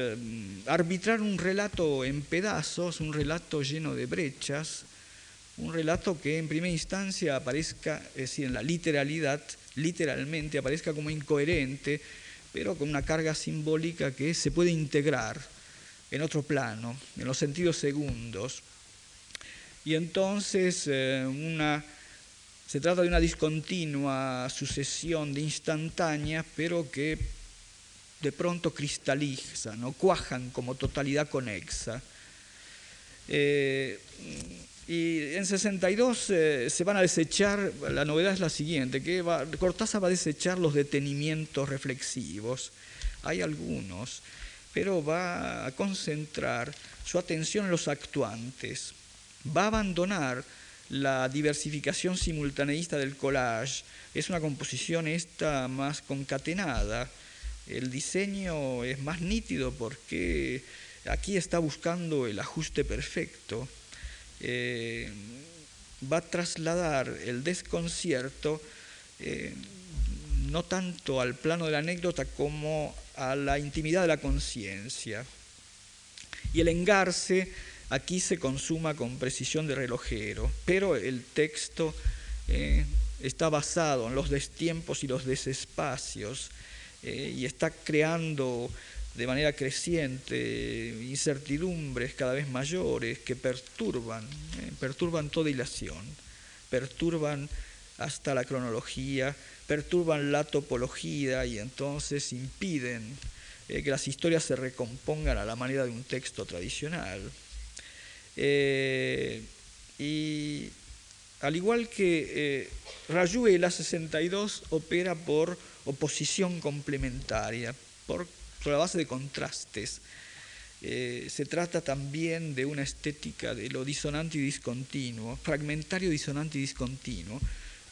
arbitrar un relato en pedazos, un relato lleno de brechas, un relato que en primera instancia aparezca, es decir, en la literalidad, literalmente aparezca como incoherente, pero con una carga simbólica que se puede integrar en otro plano, en los sentidos segundos. Y entonces eh, una, se trata de una discontinua sucesión de instantáneas, pero que de pronto cristaliza, ¿no? cuajan como totalidad conexa. Eh, y en 62 eh, se van a desechar, la novedad es la siguiente, que va, Cortázar va a desechar los detenimientos reflexivos. Hay algunos, pero va a concentrar su atención en los actuantes. Va a abandonar la diversificación simultaneista del collage. Es una composición esta más concatenada. El diseño es más nítido porque aquí está buscando el ajuste perfecto. Eh, va a trasladar el desconcierto eh, no tanto al plano de la anécdota como a la intimidad de la conciencia. Y el engarce aquí se consuma con precisión de relojero, pero el texto eh, está basado en los destiempos y los desespacios y está creando de manera creciente, incertidumbres cada vez mayores que perturban, eh, perturban toda hilación, perturban hasta la cronología, perturban la topología y entonces impiden eh, que las historias se recompongan a la manera de un texto tradicional. Eh, y al igual que Rayuela 62 opera por oposición complementaria, por sobre la base de contrastes. Eh, se trata también de una estética de lo disonante y discontinuo, fragmentario, disonante y discontinuo.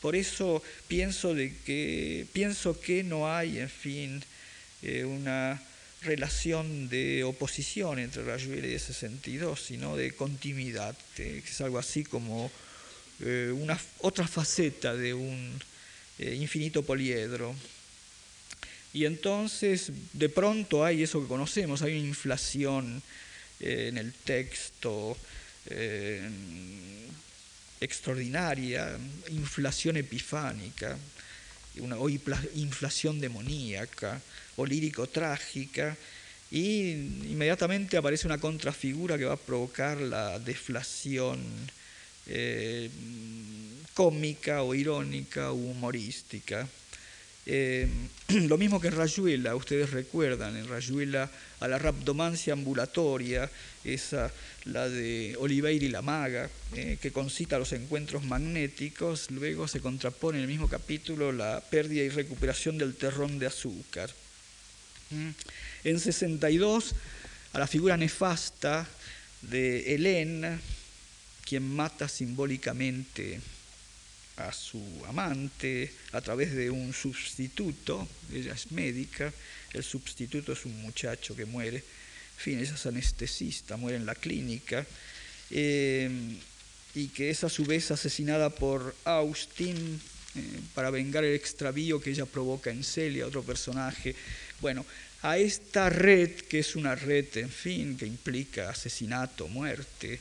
Por eso pienso, de que, pienso que no hay, en fin, eh, una relación de oposición entre Rayuela y 62, sino de continuidad, que es algo así como eh, una otra faceta de un infinito poliedro. Y entonces de pronto hay eso que conocemos, hay una inflación eh, en el texto eh, extraordinaria, inflación epifánica, o inflación demoníaca o lírico-trágica, y inmediatamente aparece una contrafigura que va a provocar la deflación eh, cómica o irónica o humorística. Eh, (clears throat) lo mismo que en Rayuela, ustedes recuerdan, en Rayuela a la raptomancia ambulatoria, esa, la de Oliveira y la maga, eh, que concita los encuentros magnéticos, luego se contrapone en el mismo capítulo la pérdida y recuperación del terrón de azúcar. Mm. En 62, a la figura nefasta de Hélène, quien mata simbólicamente a su amante a través de un sustituto, ella es médica, el sustituto es un muchacho que muere, en fin, ella es anestesista, muere en la clínica, eh, y que es a su vez asesinada por Austin eh, para vengar el extravío que ella provoca en Celia, otro personaje. Bueno, a esta red, que es una red, en fin, que implica asesinato, muerte,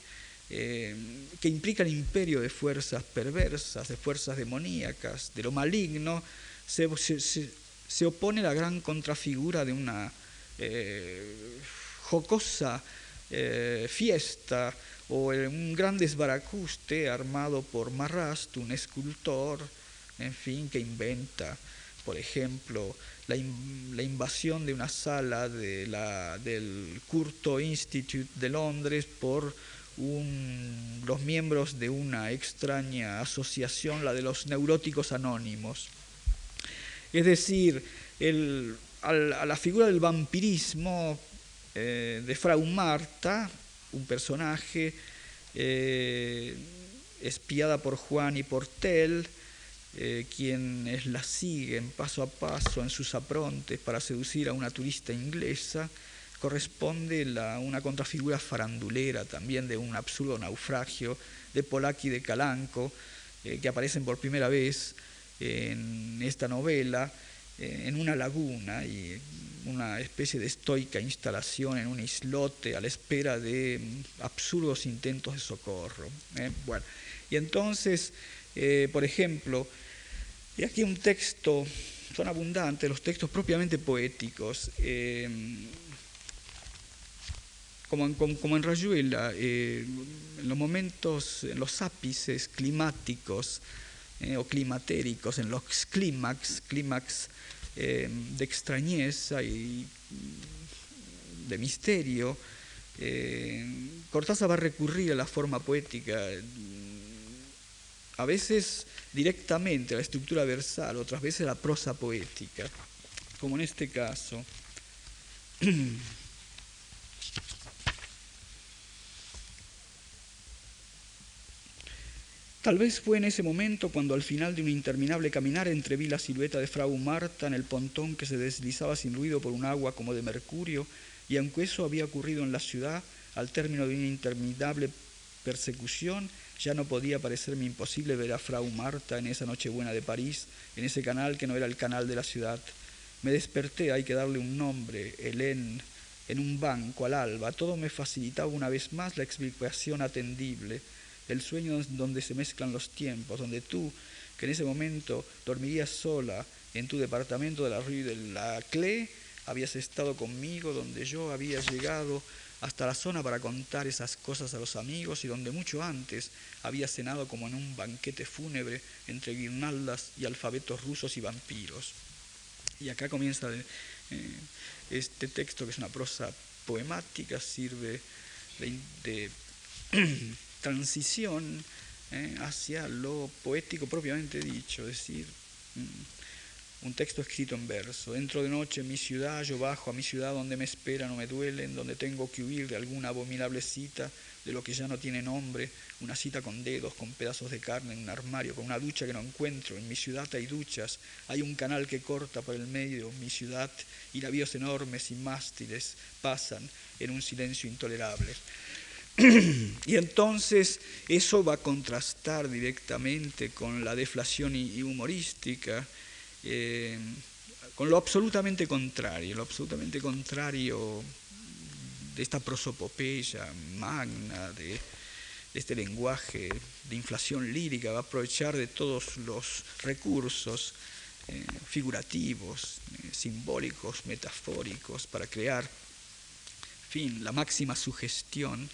eh, que implica el imperio de fuerzas perversas, de fuerzas demoníacas, de lo maligno, se, opone la gran contrafigura de una eh, jocosa eh, fiesta o un gran desbaracuste armado por Marrast, un escultor, en fin, que inventa, por ejemplo, la, la invasión de una sala de la, del Curto Institute de Londres por los miembros de una extraña asociación, la de los neuróticos anónimos. Es decir, a la figura del vampirismo eh, de Frau Marta, un personaje eh, espiada por Juan y por Tell, eh, quienes la siguen paso a paso en sus aprontes para seducir a una turista inglesa, corresponde a una contrafigura farandulera también de un absurdo naufragio de Polaki de Calanco, eh, que aparecen por primera vez en esta novela, eh, en una laguna y una especie de estoica instalación en un islote a la espera de mm, absurdos intentos de socorro. ¿eh? Bueno, y entonces, por ejemplo, y aquí un texto, son abundantes los textos propiamente poéticos como en, Rayuela, eh, en los momentos, en los ápices climáticos eh, o climatéricos, en los clímax, clímax eh, de extrañeza y de misterio, Cortázar va a recurrir a la forma poética, a veces directamente a la estructura versal, otras veces a la prosa poética, como en este caso. (clears throat) Tal vez fue en ese momento cuando al final de un interminable caminar entreví la silueta de Frau Marta en el pontón que se deslizaba sin ruido por un agua como de mercurio, y aunque eso había ocurrido en la ciudad, al término de una interminable persecución, ya no podía parecerme imposible ver a Frau Marta en esa Nochebuena de París, en ese canal que no era el canal de la ciudad. Me desperté, hay que darle un nombre, Hélène, en un banco al alba. Todo me facilitaba una vez más la explicación atendible el sueño donde se mezclan los tiempos, donde tú, que en ese momento dormirías sola en tu departamento de la Rue de la Clé, habías estado conmigo, donde yo había llegado hasta la zona para contar esas cosas a los amigos y donde mucho antes había cenado como en un banquete fúnebre entre guirnaldas y alfabetos rusos y vampiros. Y acá comienza eh, este texto que es una prosa poemática, sirve de (clears throat) transición eh, hacia lo poético propiamente dicho, es decir, mm, un texto escrito en verso. Dentro de noche en mi ciudad, yo bajo a mi ciudad donde me esperan o me duelen, donde tengo que huir de alguna abominable cita, de lo que ya no tiene nombre, una cita con dedos, con pedazos de carne en un armario, con una ducha que no encuentro. En mi ciudad hay duchas, hay un canal que corta por el medio mi ciudad y navíos enormes y mástiles pasan en un silencio intolerable. Y entonces eso va a contrastar directamente con la deflación humorística, eh, con lo absolutamente contrario, lo absolutamente contrario de esta prosopopeya magna, de, este lenguaje de inflación lírica, va a aprovechar de todos los recursos eh, figurativos, eh, simbólicos, metafóricos, para crear, fin, la máxima sugestión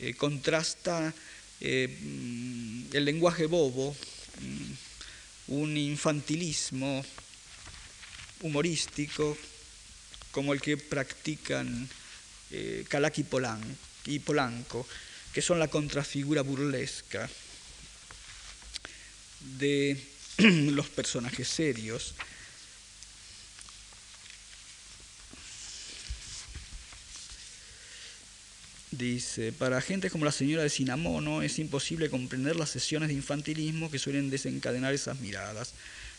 eh, contrasta eh, mm, el lenguaje bobo, mm, un infantilismo humorístico como el que practican eh, y Polanco, que son la contrafigura burlesca de (clears throat) los personajes serios. Dice, para gente como la señora de Cinamono es imposible comprender las sesiones de infantilismo que suelen desencadenar esas miradas.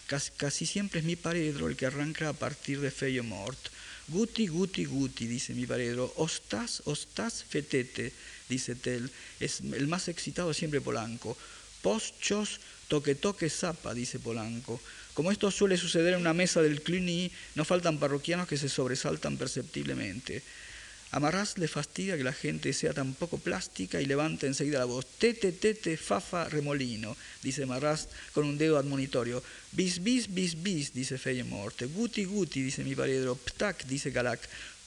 Casi, siempre es mi paredro el que arranca a partir de Feyo Mort. Guti, guti, guti, dice mi paredro. Ostas, ostas, fetete, dice Tel. Es el más excitado siempre Polanco. Poschos, toque, toque, zapa, dice Polanco. Como esto suele suceder en una mesa del Cluny, no faltan parroquianos que se sobresaltan perceptiblemente. A Marras le fastidia que la gente sea tan poco plástica y levanta enseguida la voz. Tete, tete, fafa, remolino, dice Marras con un dedo admonitorio. Bis, bis, bis, bis, dice Morte. Guti, guti, dice mi paredro. Ptac, dice Galac.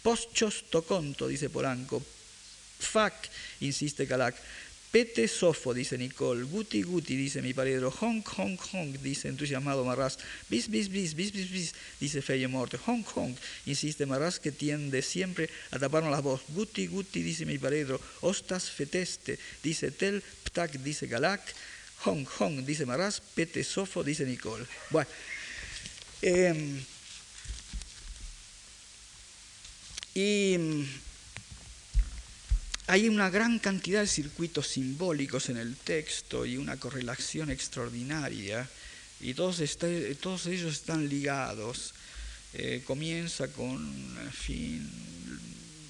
Poschos toconto, dice Polanco. Fac, insiste Galac. Pete sofo, dice Nicole. Guti guti, dice mi paredro. Honk, honk, honk, dice entusiasmado Marras. Bis, bis, bis, bis, bis, bis, dice Feye Morte. Honk, honk, insiste Marras que tiende siempre a taparnos la voz. Guti guti, dice mi paredro. Ostas feteste, dice Tel. Ptac, dice Galac. Honk, honk, dice Marras. Pete sofo, dice Nicole. Bueno. Em, y hay una gran cantidad de circuitos simbólicos en el texto y una correlación extraordinaria y todos, todos ellos están ligados. Eh, comienza con, en fin,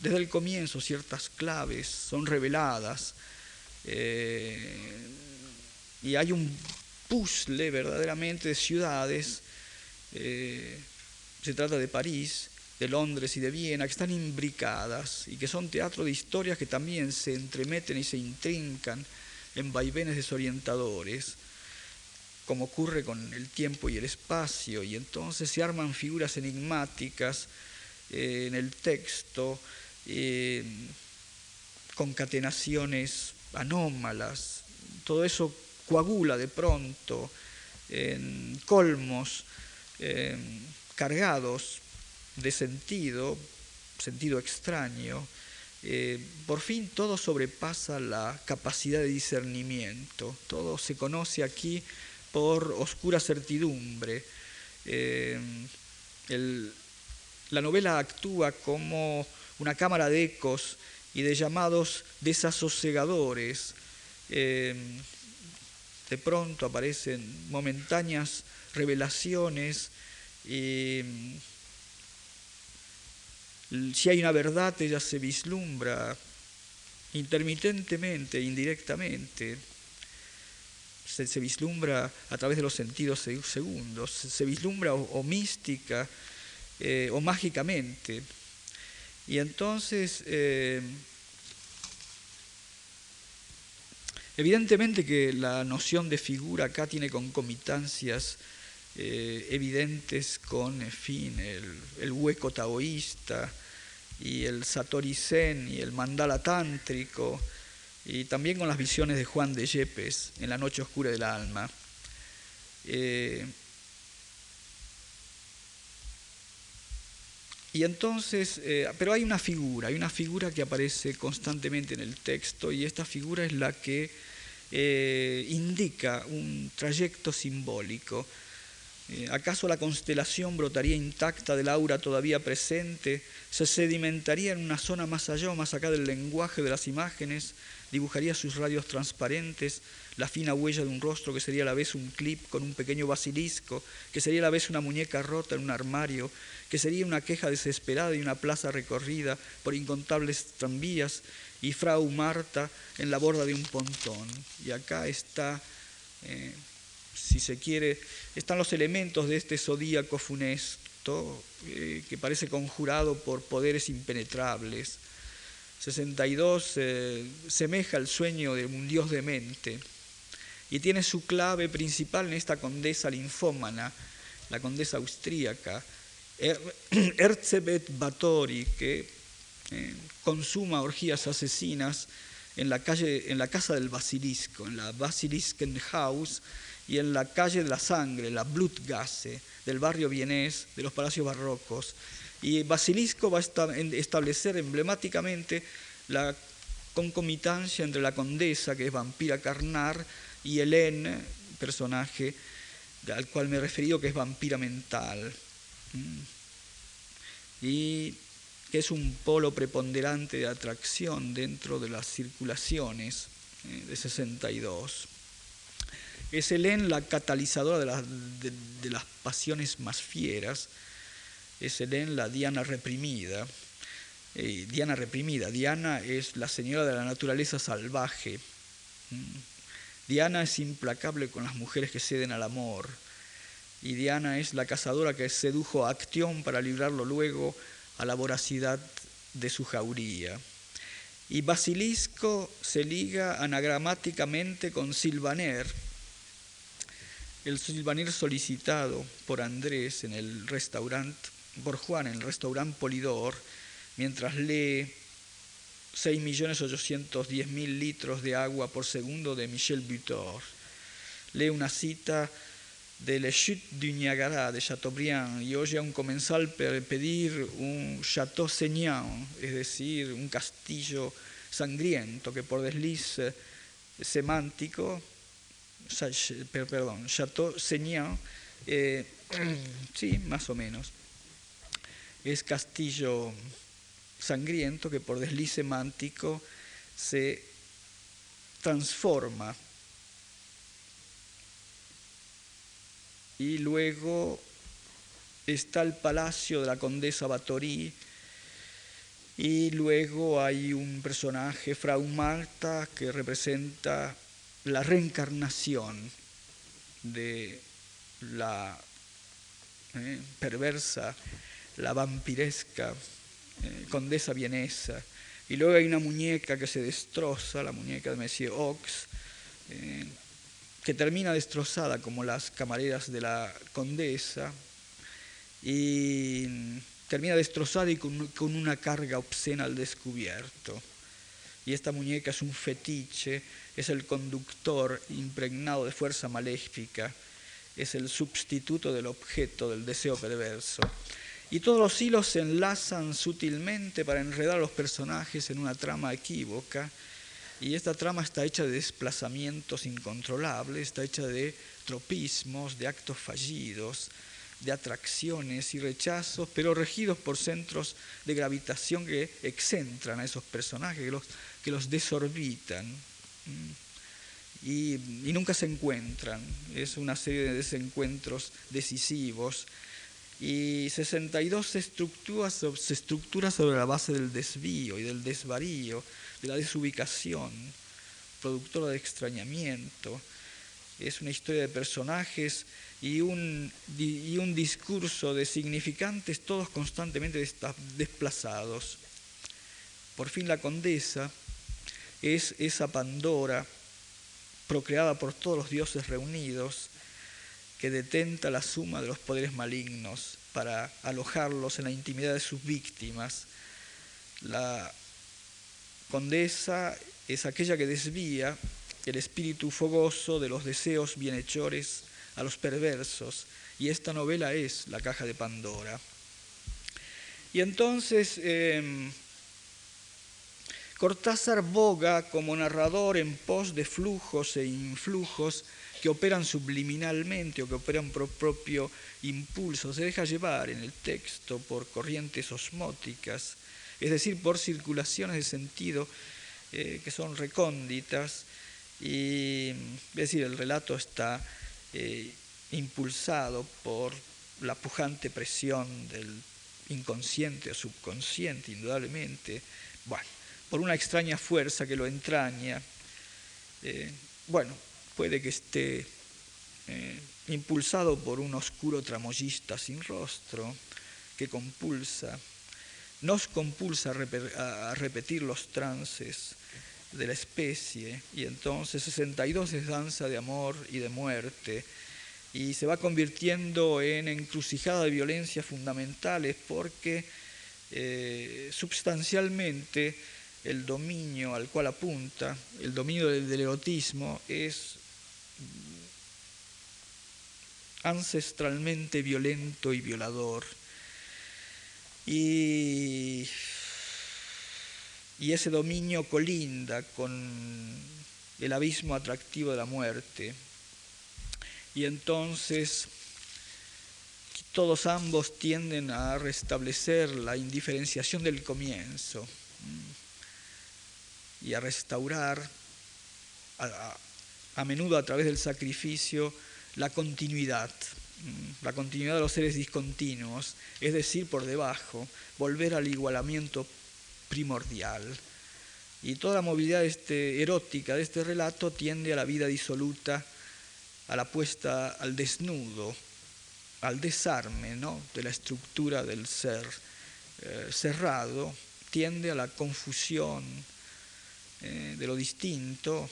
desde el comienzo ciertas claves son reveladas eh, y hay un puzzle verdaderamente de ciudades, eh, se trata de París, de Londres y de Viena, que están imbricadas y que son teatro de historias que también se entremeten y se intrincan en vaivenes desorientadores, como ocurre con el tiempo y el espacio, y entonces se arman figuras enigmáticas eh, en el texto, eh, concatenaciones anómalas, todo eso coagula de pronto en colmos cargados de sentido, sentido extraño, eh, por fin todo sobrepasa la capacidad de discernimiento, todo se conoce aquí por oscura certidumbre. Eh, la novela actúa como una cámara de ecos y de llamados desasosegadores. Eh, de pronto aparecen momentáneas revelaciones si hay una verdad, ella se vislumbra intermitentemente, indirectamente. Se, vislumbra a través de los sentidos segundos, se, vislumbra o, mística eh, o mágicamente. Y entonces, eh, evidentemente que la noción de figura acá tiene concomitancias eh, evidentes con, fin, el, hueco taoísta y el Satori Zen y el mandala tántrico y también con las visiones de Juan de Yepes en la noche oscura del alma. Eh, y entonces, eh, pero hay una figura, hay una figura que aparece constantemente en el texto y esta figura es la que indica un trayecto simbólico eh, ¿Acaso la constelación brotaría intacta del aura todavía presente? ¿Se sedimentaría en una zona más allá o más acá del lenguaje de las imágenes? ¿Dibujaría sus radios transparentes? La fina huella de un rostro que sería a la vez un clip con un pequeño basilisco, que sería a la vez una muñeca rota en un armario, que sería una queja desesperada y una plaza recorrida por incontables tranvías y Frau Marta en la borda de un pontón. Y acá está... Eh, si se quiere, están los elementos de este zodíaco funesto eh, que parece conjurado por poderes impenetrables. 62 eh, semeja al sueño de un dios demente y tiene su clave principal en esta condesa linfómana, la condesa austríaca, er (clears throat) Erzebet que eh, consuma orgías asesinas en la, calle, en la casa del basilisco, en la Basiliskenhaus, y en la calle de la sangre, la Blutgasse, del barrio vienés, de los palacios barrocos. Y Basilisco va a establecer emblemáticamente la concomitancia entre la condesa, que es vampira carnar, y Hélène, personaje al cual me he referido, que es vampira mental. Mm. Y que es un polo preponderante de atracción dentro de las circulaciones eh, de 62. Es Helen la catalizadora de, las pasiones más fieras. Es Helen la Diana reprimida. Eh, Diana reprimida. Diana es la señora de la naturaleza salvaje. Mm. Diana es implacable con las mujeres que ceden al amor. Y Diana es la cazadora que sedujo a Actión para librarlo luego a la voracidad de su jauría. Y Basilisco se liga anagramáticamente con Silvaner, el silvanir solicitado por Andrés en el restaurante, por en el restaurante Polidor, mientras lee 6.810.000 litros de agua por segundo de Michel Butor. Lee una cita de Le Chute du Niagara de Chateaubriand y oye a un comensal pedir un Chateau Saignant, es decir, un castillo sangriento que por desliz semántico perdón, Chateau Seigneur, eh, (clears throat) sí, más o menos. Es castillo sangriento que por desliz semántico se transforma y luego está el palacio de la condesa Batorí, y luego hay un personaje, Frau Marta, que representa la reencarnación de la eh, perversa, la vampiresca eh, condesa vienesa. Y luego hay una muñeca que se destroza, la muñeca de Monsieur Ox, eh, que termina destrozada como las camareras de la condesa y termina destrozada y con, con una carga obscena al descubierto. Y esta muñeca es un fetiche, es el conductor impregnado de fuerza maléfica, es el sustituto del objeto del deseo perverso. Y todos los hilos se enlazan sutilmente para enredar a los personajes en una trama equívoca. Y esta trama está hecha de desplazamientos incontrolables, está hecha de tropismos, de actos fallidos, de atracciones y rechazos, pero regidos por centros de gravitación que excentran a esos personajes, que los, que los desorbitan y, nunca se encuentran. Es una serie de desencuentros decisivos y 62 se estructura, se estructura sobre la base del desvío y del desvarío, de la desubicación, productora de extrañamiento. Es una historia de personajes y un, y un discurso de significantes, todos constantemente desplazados. Por fin la condesa es esa Pandora procreada por todos los dioses reunidos, que detenta la suma de los poderes malignos para alojarlos en la intimidad de sus víctimas. La condesa es aquella que desvía el espíritu fogoso de los deseos bienhechores a los perversos, y esta novela es la caja de Pandora. Y entonces em, Cortázar boga como narrador en pos de flujos e influjos que operan subliminalmente o que operan por propio impulso, se deja llevar en el texto por corrientes osmóticas, es decir, por circulaciones de sentido eh, que son recónditas, y es decir, el relato está eh, impulsado por la pujante presión del inconsciente o subconsciente, indudablemente, bueno, por una extraña fuerza que lo entraña. Eh, bueno, puede que esté eh, impulsado por un oscuro tramoyista sin rostro que compulsa, nos compulsa a, repetir los trances de la especie y entonces 62 es danza de amor y de muerte y se va convirtiendo en encrucijada de violencias fundamentales porque eh, substancialmente el dominio al cual apunta, el dominio del erotismo, es ancestralmente violento y violador. Y, y ese dominio colinda con el abismo atractivo de la muerte. Y entonces todos ambos tienden a restablecer la indiferenciación del comienzo y a restaurar a menudo a través del sacrificio, la continuidad, mm, la continuidad de los seres discontinuos, es decir, por debajo, volver al igualamiento primordial. Y toda la movilidad este, erótica de este relato tiende a la vida disoluta, a la puesta al desnudo, al desarme ¿no? de la estructura del ser eh, cerrado, tiende a la confusión eh, de lo distinto,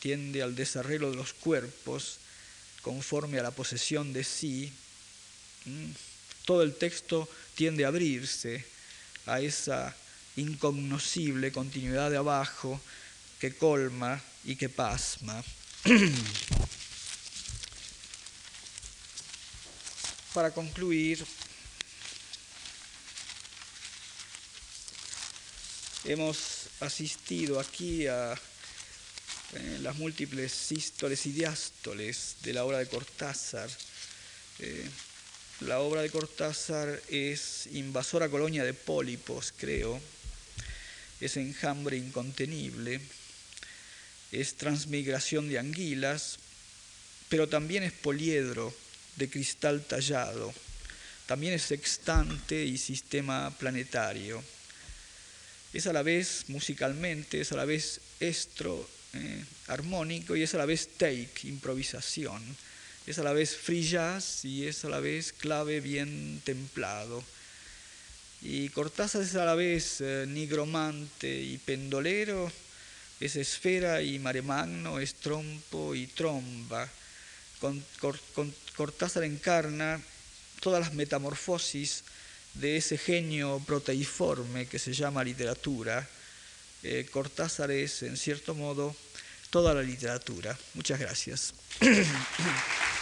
tiende al desarreglo de los cuerpos conforme a la posesión de sí. Todo el texto tiende a abrirse a esa incognoscible continuidad de abajo que colma y que pasma. (clears throat) Para concluir, hemos asistido aquí a las múltiples sístoles y diástoles de la obra de Cortázar. Eh, la obra de Cortázar es invasora colonia de pólipos, creo, es enjambre incontenible, es transmigración de anguilas, pero también es poliedro de cristal tallado. También es sextante y sistema planetario. Es a la vez musicalmente, es a la vez estro, eh, armónico y es a la vez take, improvisación. Es a la vez free jazz y es a la vez clave bien templado. Y Cortázar es a la vez eh, nigromante y pendolero, es esfera y maremagno, es trompo y tromba. Con, Cortázar encarna todas las metamorfosis de ese genio proteiforme que se llama literatura. Eh, Cortázar es, en cierto modo, toda la literatura. Muchas gracias. (clears throat)